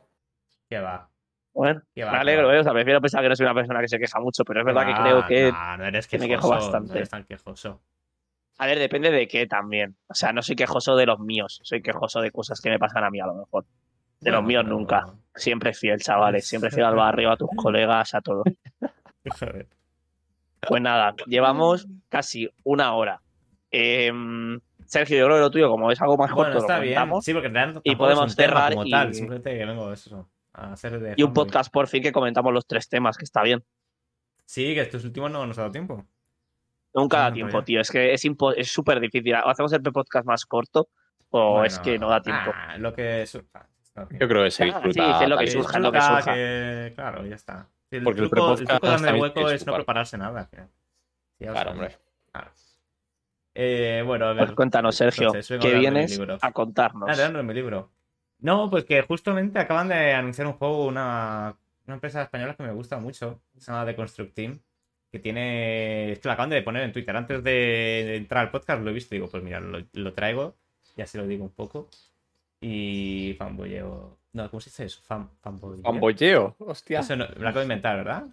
Speaker 3: ¿Qué va?
Speaker 1: Bueno,
Speaker 3: ¿Qué va?
Speaker 1: me
Speaker 3: ¿Qué
Speaker 1: alegro? ¿eh? O sea, prefiero pensar que no soy una persona que se queja mucho, pero es verdad que
Speaker 3: Ah,
Speaker 1: creo que.
Speaker 3: nah, no eres
Speaker 1: que me
Speaker 3: quejoso.
Speaker 1: quejo bastante.
Speaker 3: No eres tan quejoso.
Speaker 1: A ver, depende de qué también. O sea, no soy quejoso de los míos, soy quejoso de cosas que me pasan a mí a lo mejor. De los míos nunca. Siempre fiel, chavales. Siempre fiel al barrio, a tus colegas, a todo. Pues nada, llevamos casi una hora. Em, Sergio, yo creo que lo tuyo, como es algo más corto,
Speaker 3: Bueno, está
Speaker 1: lo
Speaker 3: bien. Sí, porque
Speaker 1: Y podemos cerrar
Speaker 3: como
Speaker 1: y-
Speaker 3: tal. Simplemente que vengo eso, a hacer de
Speaker 1: Y un podcast por fin que comentamos los tres temas, que está bien.
Speaker 3: Sí, que estos últimos no nos ha dado tiempo.
Speaker 1: Nunca da tiempo,
Speaker 3: rollo.
Speaker 1: tío. Es que es súper difícil. O hacemos el podcast más corto o
Speaker 3: Bueno,
Speaker 1: es que no da tiempo.
Speaker 3: ah, lo que surja.
Speaker 2: Yo creo que se
Speaker 1: Ah,
Speaker 2: disfruta.
Speaker 1: sí, sí, es lo que surja, lo que surja.
Speaker 3: que- Claro, ya está. El
Speaker 2: Porque el
Speaker 3: truco, el
Speaker 2: prepodcast
Speaker 3: truco de hueco es no prepararse nada.
Speaker 2: Claro, hombre.
Speaker 3: Claro. Eh, bueno, a ver.
Speaker 1: Pues cuéntanos, Sergio,
Speaker 3: entonces, mi
Speaker 1: vienes a contarnos.
Speaker 3: Ah, mi libro. No, pues que justamente acaban de anunciar un juego, una, una empresa española que me gusta mucho, se llama The Construct Team, que tiene... Es que lo acaban de poner en Twitter. Antes de, entrar al podcast lo he visto y digo, pues mira, lo, lo traigo, ya se lo digo un poco. Y fanboyeo... No, ¿cómo se dice eso? Fan, fanboyeo.
Speaker 2: Fanboyeo, hostia.
Speaker 3: Eso no, me lo acabo de inventar, ¿verdad?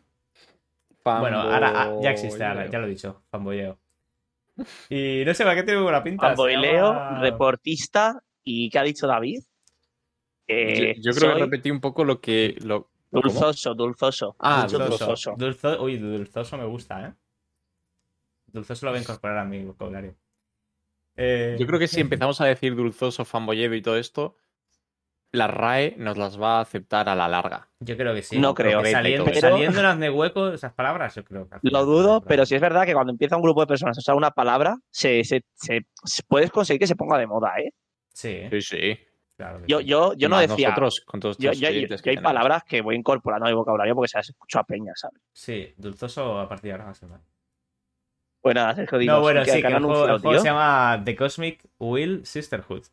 Speaker 3: Bueno, ahora ah, ya existe, ahora, ya lo he dicho, fanboyeo. Y no sé, ¿para qué tiene buena pinta? Llama-
Speaker 1: reportista y ¿qué ha dicho David?
Speaker 2: Yo,
Speaker 1: Eh,
Speaker 2: yo creo que
Speaker 1: soy
Speaker 2: repetí un poco lo que. Lo...
Speaker 1: dulzoso, dulzoso.
Speaker 2: Ah,
Speaker 1: Mucho
Speaker 3: Dulzoso.
Speaker 1: dulzoso.
Speaker 3: Dulzo- Uy, dulzoso me gusta, ¿eh? Dulzoso lo voy a incorporar a mi vocabulario. Eh,
Speaker 2: Yo creo que si empezamos a decir dulzoso, fanboyero y todo esto, la RAE nos las va a aceptar a la larga.
Speaker 3: Yo creo que sí.
Speaker 1: No creo,
Speaker 3: Porque Saliendo,
Speaker 1: pero-
Speaker 3: saliéndolas de hueco esas palabras, yo creo que.
Speaker 1: Lo dudo, pero sí es verdad que cuando empieza un grupo de personas a usar una palabra, se, se- se- se- puedes conseguir que se ponga de moda, ¿eh?
Speaker 3: Sí,
Speaker 2: Sí, sí.
Speaker 3: Claro.
Speaker 1: Yo, yo, yo no decía.
Speaker 2: Nosotros, con todos
Speaker 1: Yo, yo-
Speaker 2: que
Speaker 1: hay palabras que voy incorporando a mi vocabulario porque se las escucho a peña, ¿sabes?
Speaker 3: Sí, dulzoso a partir de ahora mal.
Speaker 1: Pues nada, Sergio, dinos,
Speaker 3: No, bueno,
Speaker 1: ¿qué-
Speaker 3: sí, que el juego, el juego se llama The Cosmic Will Sisterhood.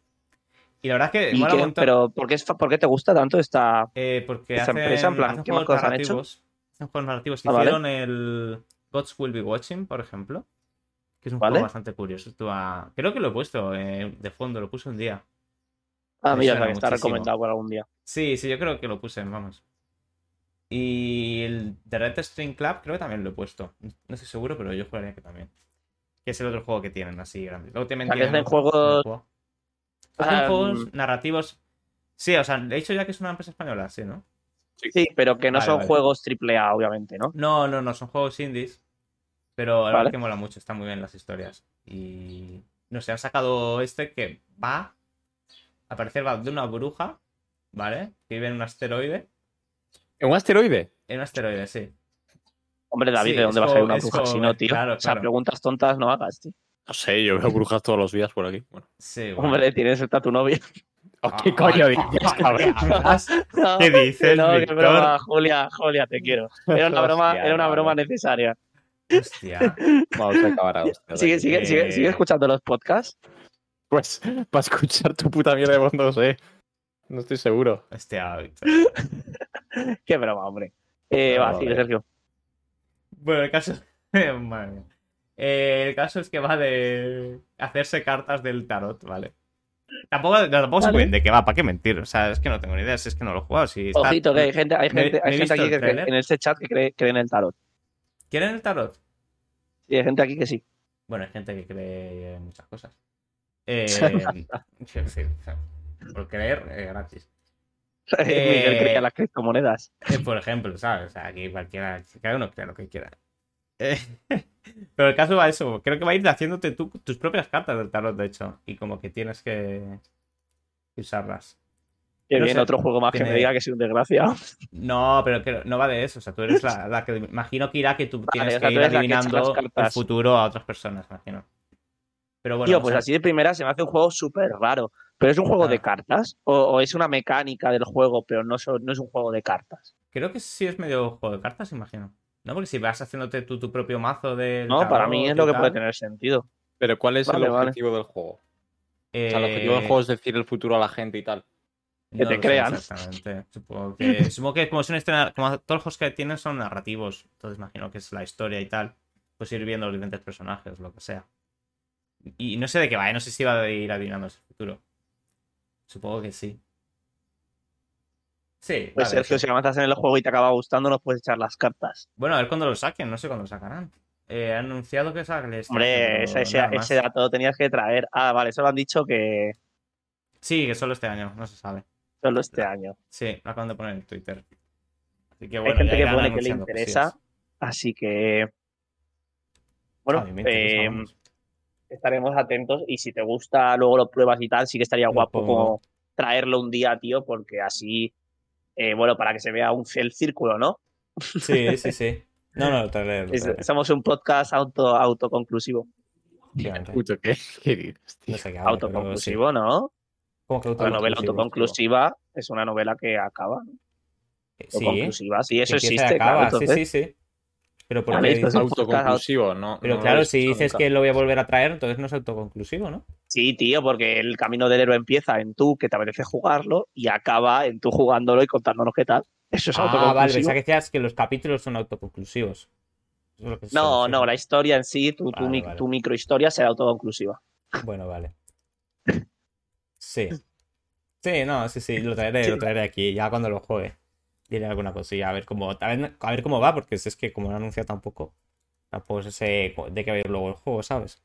Speaker 3: Y la verdad es que
Speaker 1: ¿Y
Speaker 3: mola
Speaker 1: qué-
Speaker 3: montón.
Speaker 1: pero ¿por qué, es por qué te gusta tanto esta...?
Speaker 3: Eh, porque
Speaker 1: esa
Speaker 3: hacen,
Speaker 1: empresa, en plan, ¿qué más
Speaker 3: juegos
Speaker 1: cosas han hecho?
Speaker 3: narrativos. Hacen juegos narrativos.
Speaker 1: Ah, vale.
Speaker 3: Hicieron el Gods Will Be Watching, por ejemplo. Que es un
Speaker 1: Vale.
Speaker 3: juego bastante curioso. Creo que lo he puesto eh, de fondo, lo puse un día.
Speaker 1: Ah, mira, que está
Speaker 3: muchísimo.
Speaker 1: recomendado por algún día.
Speaker 3: Sí, sí, yo creo que lo puse, vamos. Y el The Red String Club creo que también lo he puesto. No estoy seguro, pero yo jugaría que también. Que es el otro juego que tienen así grande. Luego también
Speaker 1: O sea, que
Speaker 3: tienen
Speaker 1: hacen juegos-
Speaker 3: juego.
Speaker 1: Ah,
Speaker 3: juegos
Speaker 1: mm.
Speaker 3: narrativos. Sí, o sea, he dicho ya que es una empresa española, sí, ¿no?
Speaker 1: Sí, pero que no
Speaker 3: Vale,
Speaker 1: son
Speaker 3: vale.
Speaker 1: juegos AAA, obviamente, ¿no?
Speaker 3: No, no, no, son juegos indies. Pero la
Speaker 1: Vale.
Speaker 3: verdad que mola mucho, están muy bien las historias. Y no sé, han sacado este que va a parecer va de una bruja, ¿vale? Que vive en un asteroide.
Speaker 2: ¿En un asteroide?
Speaker 3: En un asteroide, sí.
Speaker 1: Hombre, David,
Speaker 3: Sí,
Speaker 1: ¿de dónde va a salir una bruja si no, tío?
Speaker 3: claro,
Speaker 1: O sea,
Speaker 3: claro.
Speaker 1: preguntas tontas no hagas, tío.
Speaker 2: No sé, yo veo brujas todos los días por aquí. Bueno.
Speaker 3: Sí, bueno.
Speaker 1: Hombre, tienes esta tu novia.
Speaker 3: Ah,
Speaker 2: ¿Qué coño
Speaker 3: ah,
Speaker 2: dices,
Speaker 3: ah,
Speaker 2: cabrón?
Speaker 3: hablas.
Speaker 1: No,
Speaker 3: ¿Qué dices,
Speaker 1: no, qué broma, Julia, Julia, te quiero. Era una broma,
Speaker 2: Hostia,
Speaker 1: era una broma necesaria.
Speaker 3: Hostia.
Speaker 2: Vamos a acabar a hostias
Speaker 1: Sigue, sigue, sigue,
Speaker 3: Eh.
Speaker 1: sigue escuchando los podcasts.
Speaker 2: Pues, para escuchar tu puta mierda de voz, no sé. No estoy seguro.
Speaker 3: Hostia, Víctor.
Speaker 1: Qué broma, hombre. Eh,
Speaker 2: No,
Speaker 1: va, sigue. Sergio.
Speaker 3: Bueno, el caso. Madre mía. Eh, el caso es que va de hacerse cartas del tarot, ¿vale? Tampoco, no, tampoco se
Speaker 1: Vale.
Speaker 3: pueden de qué va, ¿para qué mentir? O sea, es que no tengo ni idea, si es que no lo he jugado. Si está-
Speaker 1: Ojito, que hay gente, hay gente, hay gente aquí que cree- en este chat que cree, cree en el tarot.
Speaker 3: ¿Quieren el tarot?
Speaker 1: Y hay gente aquí que sí.
Speaker 3: Bueno, hay gente que cree en muchas cosas. Eh, sí, sí, o sea, por creer, eh, gratis.
Speaker 1: Miguel creía las criptomonedas.
Speaker 3: Eh, por ejemplo, ¿sabes? O sea, aquí cualquiera, cada uno crea lo que quiera. Eh, pero el caso va a eso, creo que va a ir haciéndote tú, tus propias cartas del tarot, de hecho, y como que tienes que usarlas.
Speaker 1: Que
Speaker 3: No
Speaker 1: viene
Speaker 3: sé,
Speaker 1: otro juego más que me diga que soy un desgraciado.
Speaker 3: No, pero que no va de eso, o sea, tú eres la, la que imagino que irá que tú tienes que ir adivinando el futuro a otras personas, imagino. Pero bueno,
Speaker 1: Tío, pues así de primera se me hace un juego súper raro. ¿Pero es un juego
Speaker 3: Ah.
Speaker 1: de cartas? ¿O, o es una mecánica del juego, pero no, so- no es un juego de cartas?
Speaker 3: Creo que sí es medio juego de cartas, imagino. No, porque si vas haciéndote tú tu propio mazo de.
Speaker 1: No, para mí es lo que puede tener sentido.
Speaker 2: Pero ¿cuál es
Speaker 1: Vale,
Speaker 2: el
Speaker 1: vale.
Speaker 2: objetivo del juego? O
Speaker 3: Eh,
Speaker 2: sea, el objetivo del juego es decir el futuro a la gente y tal.
Speaker 1: que te crean.
Speaker 3: Exactamente. Supongo que, supongo que como son historia- como todos los juegos que tienen son narrativos, entonces imagino que es la historia y tal. Pues ir viendo los diferentes personajes, lo que sea. Y no sé de qué va, ¿eh? no sé si va a ir adivinando ese futuro. Supongo que sí. Sí,
Speaker 1: Pues
Speaker 3: vale,
Speaker 1: Sergio,
Speaker 3: eso.
Speaker 1: si avanzas en el juego y te acaba gustando, nos puedes echar las cartas.
Speaker 3: Bueno, a ver cuándo lo saquen, no sé cuándo lo sacarán. Eh, han anunciado que sale este
Speaker 1: Hombre, ese, dato lo tenías que traer. Ah, vale, solo han dicho que
Speaker 3: Sí, que solo este año, no se sabe.
Speaker 1: solo este año.
Speaker 3: Sí, lo acaban de poner en Twitter. Así que
Speaker 1: Hay
Speaker 3: bueno,
Speaker 1: gente
Speaker 3: ya
Speaker 1: que pone que le interesa, así que. Bueno,
Speaker 3: A mí me interesa,
Speaker 1: eh. Estaremos atentos y si te gusta, luego lo pruebas y tal, sí que estaría
Speaker 3: Lo
Speaker 1: guapo
Speaker 3: pongo.
Speaker 1: como traerlo un día, tío, porque así, eh, bueno, para que se vea un, el círculo, ¿no?
Speaker 3: Sí, sí, sí. No, no,
Speaker 1: Es-
Speaker 3: traeré,
Speaker 1: somos un podcast auto, autoconclusivo.
Speaker 2: Puto, ¿qué? ¿Qué dices, tío?
Speaker 3: No sé qué habla, pero
Speaker 1: autoconclusivo, ¿no?
Speaker 3: ¿Cómo que
Speaker 1: La novela
Speaker 3: autoconclusivo?
Speaker 1: autoconclusiva es una novela que acaba. ¿no?
Speaker 3: Sí,
Speaker 1: Autoconclusiva, sí, eso existe.
Speaker 3: acaba,
Speaker 1: claro,
Speaker 3: sí, sí, sí. Pero ¿por
Speaker 1: Vale,
Speaker 3: qué
Speaker 1: es
Speaker 3: dices-
Speaker 1: podcast
Speaker 2: Autoconclusivo, ¿no?
Speaker 3: Pero
Speaker 2: no
Speaker 3: claro, si dices
Speaker 2: nunca.
Speaker 3: que lo voy a volver a traer, entonces no es autoconclusivo, ¿no?
Speaker 1: Sí, tío, porque el camino del héroe empieza en tú, que te apetece jugarlo, y acaba en tú jugándolo y contándonos qué tal. Eso es
Speaker 3: Ah, vale,
Speaker 1: autoconclusivo.
Speaker 3: pensaba que decías que los capítulos son autoconclusivos. Es
Speaker 1: No, no, la historia en sí, tu, tu,
Speaker 3: Vale, vale.
Speaker 1: tu microhistoria será autoconclusiva.
Speaker 3: Bueno, vale. Sí. Sí, no, sí, sí, lo traeré, lo traeré aquí, ya cuando lo juegue. Diré alguna cosilla, a ver cómo, a ver, cómo va, porque es que como no he anunciado tampoco, tampoco sé de qué va a ir luego el juego, ¿sabes?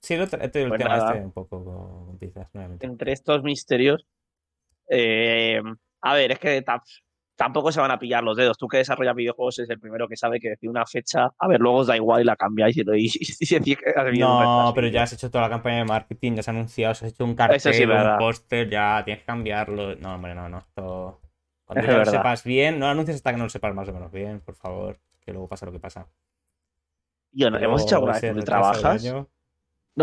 Speaker 3: Sí, lo el
Speaker 1: Pues
Speaker 3: tema este un poco con, pinzas, nuevamente.
Speaker 1: Entre estos misterios, eh, a ver, es que tam- tampoco se van a pillar los dedos. Tú que desarrollas videojuegos es el primero que sabe que decir una fecha, a ver, luego os da igual y la cambiáis y, y, y decís que
Speaker 3: No, pero ya has hecho toda la campaña de marketing, ya has anunciado, has hecho un cartel,
Speaker 1: sí
Speaker 3: un póster, ya tienes que cambiarlo. No, hombre, no, no. Esto... Cuando
Speaker 1: Es
Speaker 3: ya lo sepas bien, no lo anuncies hasta que no lo sepas más o menos bien, por favor, que luego pasa lo que pasa.
Speaker 1: Yo, ¿no? ¿Hemos hecho alguna vez donde trabajas? No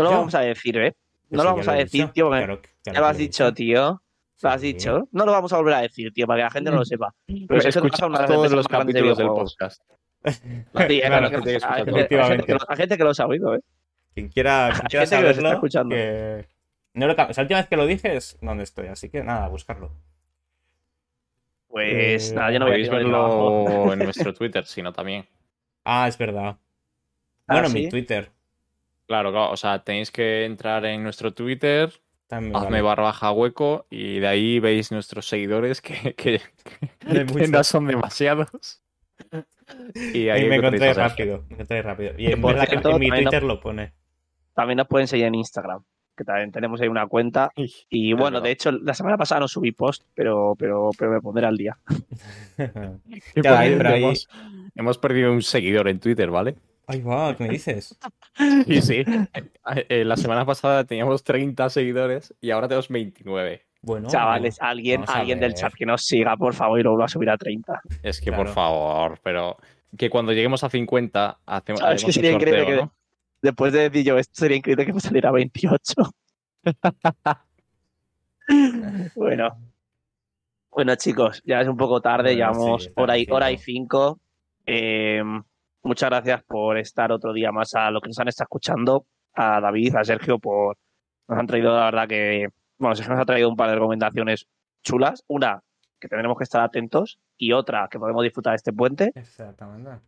Speaker 1: lo
Speaker 3: ¿Yo?
Speaker 1: vamos a decir, ¿eh? No lo vamos a decir,
Speaker 3: dicho.
Speaker 1: tío, porque
Speaker 3: Claro que-
Speaker 1: ya lo has dicho, tío. Lo has
Speaker 3: Sí.
Speaker 1: dicho. No lo vamos a volver a decir, tío, para que la gente no lo sepa. Pero si eso te pasa
Speaker 2: Escuchamos
Speaker 1: una de las
Speaker 2: todos los capítulos del podcast.
Speaker 1: Verdad
Speaker 2: gente que
Speaker 1: que
Speaker 2: escucha
Speaker 1: hay
Speaker 2: todo.
Speaker 1: gente- hay gente que
Speaker 3: Efectivamente.
Speaker 1: lo- hay gente que lo ha sabido, ¿eh?
Speaker 3: Quien quiera, quien quiera
Speaker 1: gente que nos está
Speaker 3: saberlo,
Speaker 1: escuchando.
Speaker 3: que- No lo o sea, la última vez que lo dije es donde estoy, así que nada, a buscarlo.
Speaker 1: Pues
Speaker 3: Eh,
Speaker 1: nada, yo no voy a
Speaker 2: Podéis verlo en nuestro Twitter, sino también.
Speaker 3: Ah, es verdad.
Speaker 1: ¿Ah,
Speaker 3: Bueno,
Speaker 1: sí?
Speaker 3: mi Twitter.
Speaker 2: Claro, claro, o sea, tenéis que entrar en nuestro Twitter,
Speaker 3: También me
Speaker 2: hazme
Speaker 3: vale.
Speaker 2: barra baja hueco y de ahí veis nuestros seguidores que, que, que no son demasiados. Y
Speaker 3: Y
Speaker 2: ahí
Speaker 3: me encontré rápido, me encontré rápido. Y en
Speaker 1: por
Speaker 3: verdad que
Speaker 1: cierto,
Speaker 3: en mi
Speaker 1: no-
Speaker 3: Twitter lo pone.
Speaker 1: También nos pueden seguir en Instagram, que también tenemos ahí una cuenta. Y
Speaker 2: Es
Speaker 1: bueno, de hecho, la semana pasada no subí post, pero, pero, pero me pondré al día.
Speaker 2: Y
Speaker 3: Ya,
Speaker 2: por
Speaker 3: ahí,
Speaker 2: cierto,
Speaker 3: pero ahí-
Speaker 2: hemos, hemos perdido un seguidor en Twitter, ¿vale?
Speaker 3: Ay, va, ¿qué me dices?
Speaker 2: Y sí, eh, la semana pasada teníamos 30 seguidores y ahora tenemos 29.
Speaker 3: Bueno,
Speaker 1: Chavales, alguien, alguien del chat que nos siga, por favor, y lo va a subir a 30.
Speaker 2: Es que
Speaker 3: Claro.
Speaker 2: por favor, pero que cuando lleguemos a 50 hacemos,
Speaker 1: ¿Sabes
Speaker 2: haremos
Speaker 1: que sería
Speaker 2: sorteo,
Speaker 1: increíble que-
Speaker 2: ¿no?
Speaker 1: Después de decir yo, esto sería increíble que me saliera 28. bueno. Bueno, chicos, ya es un poco tarde,
Speaker 3: Bueno,
Speaker 1: llevamos
Speaker 3: sí,
Speaker 1: hora, y,
Speaker 3: cinco.
Speaker 1: hora y cinco. Eh, muchas gracias por estar otro día más a lo que nos han estado escuchando, a David, a Sergio, por nos han traído, la verdad que, bueno, Sergio nos ha traído un par de recomendaciones chulas. Una, que tendremos que estar atentos, y otra, que podemos disfrutar de este puente.
Speaker 3: Exactamente.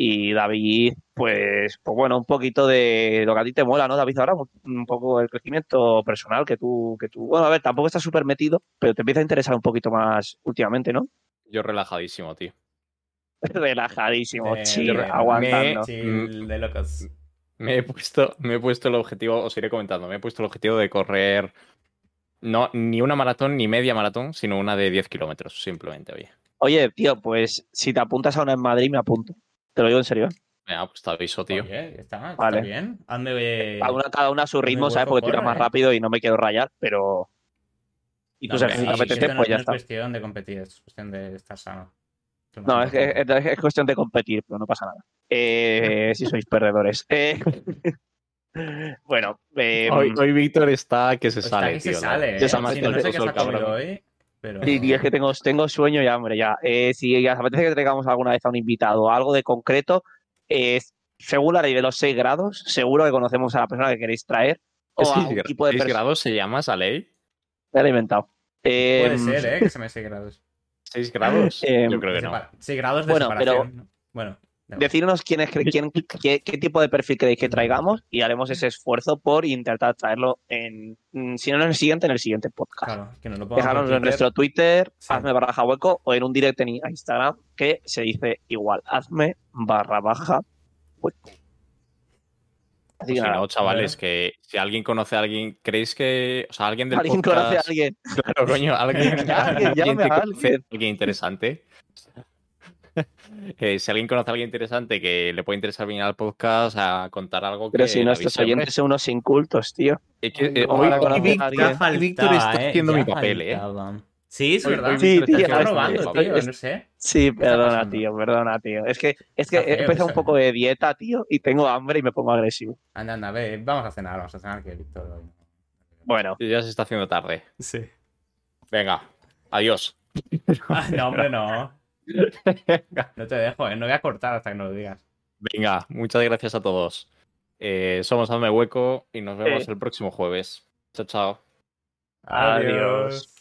Speaker 1: Y David, pues, pues bueno, un poquito de lo que a ti te mola, ¿no, David? Ahora un- poco el crecimiento personal que tú, que tú, bueno, a ver, tampoco estás súper metido, pero te empieza a interesar un poquito más últimamente, ¿no?
Speaker 2: Yo relajadísimo, tío.
Speaker 1: Relajadísimo,
Speaker 3: Eh,
Speaker 1: chill,
Speaker 3: me-
Speaker 1: aguantando.
Speaker 3: Chill de locos.
Speaker 2: Me he puesto, me he puesto el objetivo, os iré comentando, me he puesto el objetivo de correr No, ni una maratón ni media maratón, sino una de 10 kilómetros, simplemente, oye.
Speaker 1: Oye, tío, pues si te apuntas a una en Madrid, me apunto. Te lo digo en serio.
Speaker 2: Venga, pues te aviso, tío.
Speaker 3: Oye, está, está
Speaker 1: Vale.
Speaker 3: bien. Hazme, eh,
Speaker 1: Cada una, cada una a su ritmo, ¿sabes? Porque tú irás más
Speaker 3: ¿eh?
Speaker 1: rápido y no me quiero rayar, pero. Y tú,
Speaker 3: No,
Speaker 1: sabes, si te
Speaker 3: sí, esto no-
Speaker 1: pues ya
Speaker 3: no
Speaker 1: está.
Speaker 3: es cuestión de competir, es cuestión de estar sano.
Speaker 1: No, es, es, es cuestión de competir, pero no pasa nada. Eh, si sois perdedores. Eh, bueno, eh,
Speaker 2: Hoy, hoy Víctor está que se
Speaker 3: Pues está
Speaker 2: sale,
Speaker 3: que se
Speaker 2: tío.
Speaker 3: sale. ¿eh?
Speaker 1: se hace
Speaker 3: no sé qué
Speaker 2: el
Speaker 3: se ha comido
Speaker 2: cabrón.
Speaker 3: hoy, pero...
Speaker 1: sí, tío, es que tengo, tengo sueño y hambre ya. Eh, si os apetece que traigamos alguna vez a un invitado o algo de concreto, eh, según la ley de los 6 grados, seguro que conocemos a la persona que queréis traer. O
Speaker 2: ¿Es
Speaker 1: a un tipo de
Speaker 2: seis
Speaker 1: persona.
Speaker 2: grados se llama esa ley?
Speaker 1: Me lo he inventado. Eh,
Speaker 3: Puede ser, ¿eh? Que se me 6 grados.
Speaker 2: ¿6 grados?
Speaker 1: Eh,
Speaker 2: Yo creo que no.
Speaker 3: separa- 6 grados de
Speaker 1: Bueno, pero-
Speaker 3: separación. ¿no? Bueno,
Speaker 1: Decirnos quién es, quién, qué, qué tipo de perfil queréis que traigamos y haremos ese esfuerzo por intentar traerlo en, mm, si no en el siguiente, en el siguiente podcast.
Speaker 3: Claro, que nos lo
Speaker 1: en nuestro Twitter,
Speaker 3: Sí.
Speaker 1: hazme barra baja hueco, o en un direct en Instagram que se dice igual, hazme barra baja hueco. Así que
Speaker 2: no, chavales, que si alguien conoce a alguien, ¿creéis que. O sea, alguien del
Speaker 1: alguien
Speaker 2: podcast.
Speaker 1: conoce a alguien.
Speaker 2: Claro, coño, alguien,
Speaker 1: Alguien, a alguien.
Speaker 2: a alguien interesante. Eh, si alguien conoce a alguien interesante que le puede interesar venir al podcast a contar algo
Speaker 1: Pero
Speaker 2: que
Speaker 1: si
Speaker 2: le
Speaker 1: nuestros
Speaker 2: hombre.
Speaker 1: oyentes son unos incultos, tío.
Speaker 2: Es que, eh, hoy,
Speaker 1: a
Speaker 2: Víctor, está
Speaker 3: ¿eh?
Speaker 2: haciendo mi papel, ¿eh?
Speaker 3: faltaba. Sí, es
Speaker 2: Hoy-
Speaker 3: verdad.
Speaker 2: hoy
Speaker 1: Sí, tío,
Speaker 2: está
Speaker 3: robando, tío, no sé.
Speaker 1: Sí, perdona, tío, perdona, tío. Es que, es que he empezado un poco de dieta, tío, y tengo hambre y me pongo agresivo.
Speaker 3: Anda, anda, ve, vamos a cenar, vamos a cenar, que Víctor
Speaker 1: Bueno,
Speaker 2: Ya se está haciendo tarde.
Speaker 3: Sí.
Speaker 2: Venga, adiós.
Speaker 3: Ah, no, hombre, no. No te dejo, ¿eh? No voy a cortar hasta que nos lo digas.
Speaker 2: Venga, muchas gracias a todos. Eh, somos Hazme Hueco y nos vemos
Speaker 1: Sí.
Speaker 2: el próximo jueves. Chao, chao.
Speaker 1: Adiós.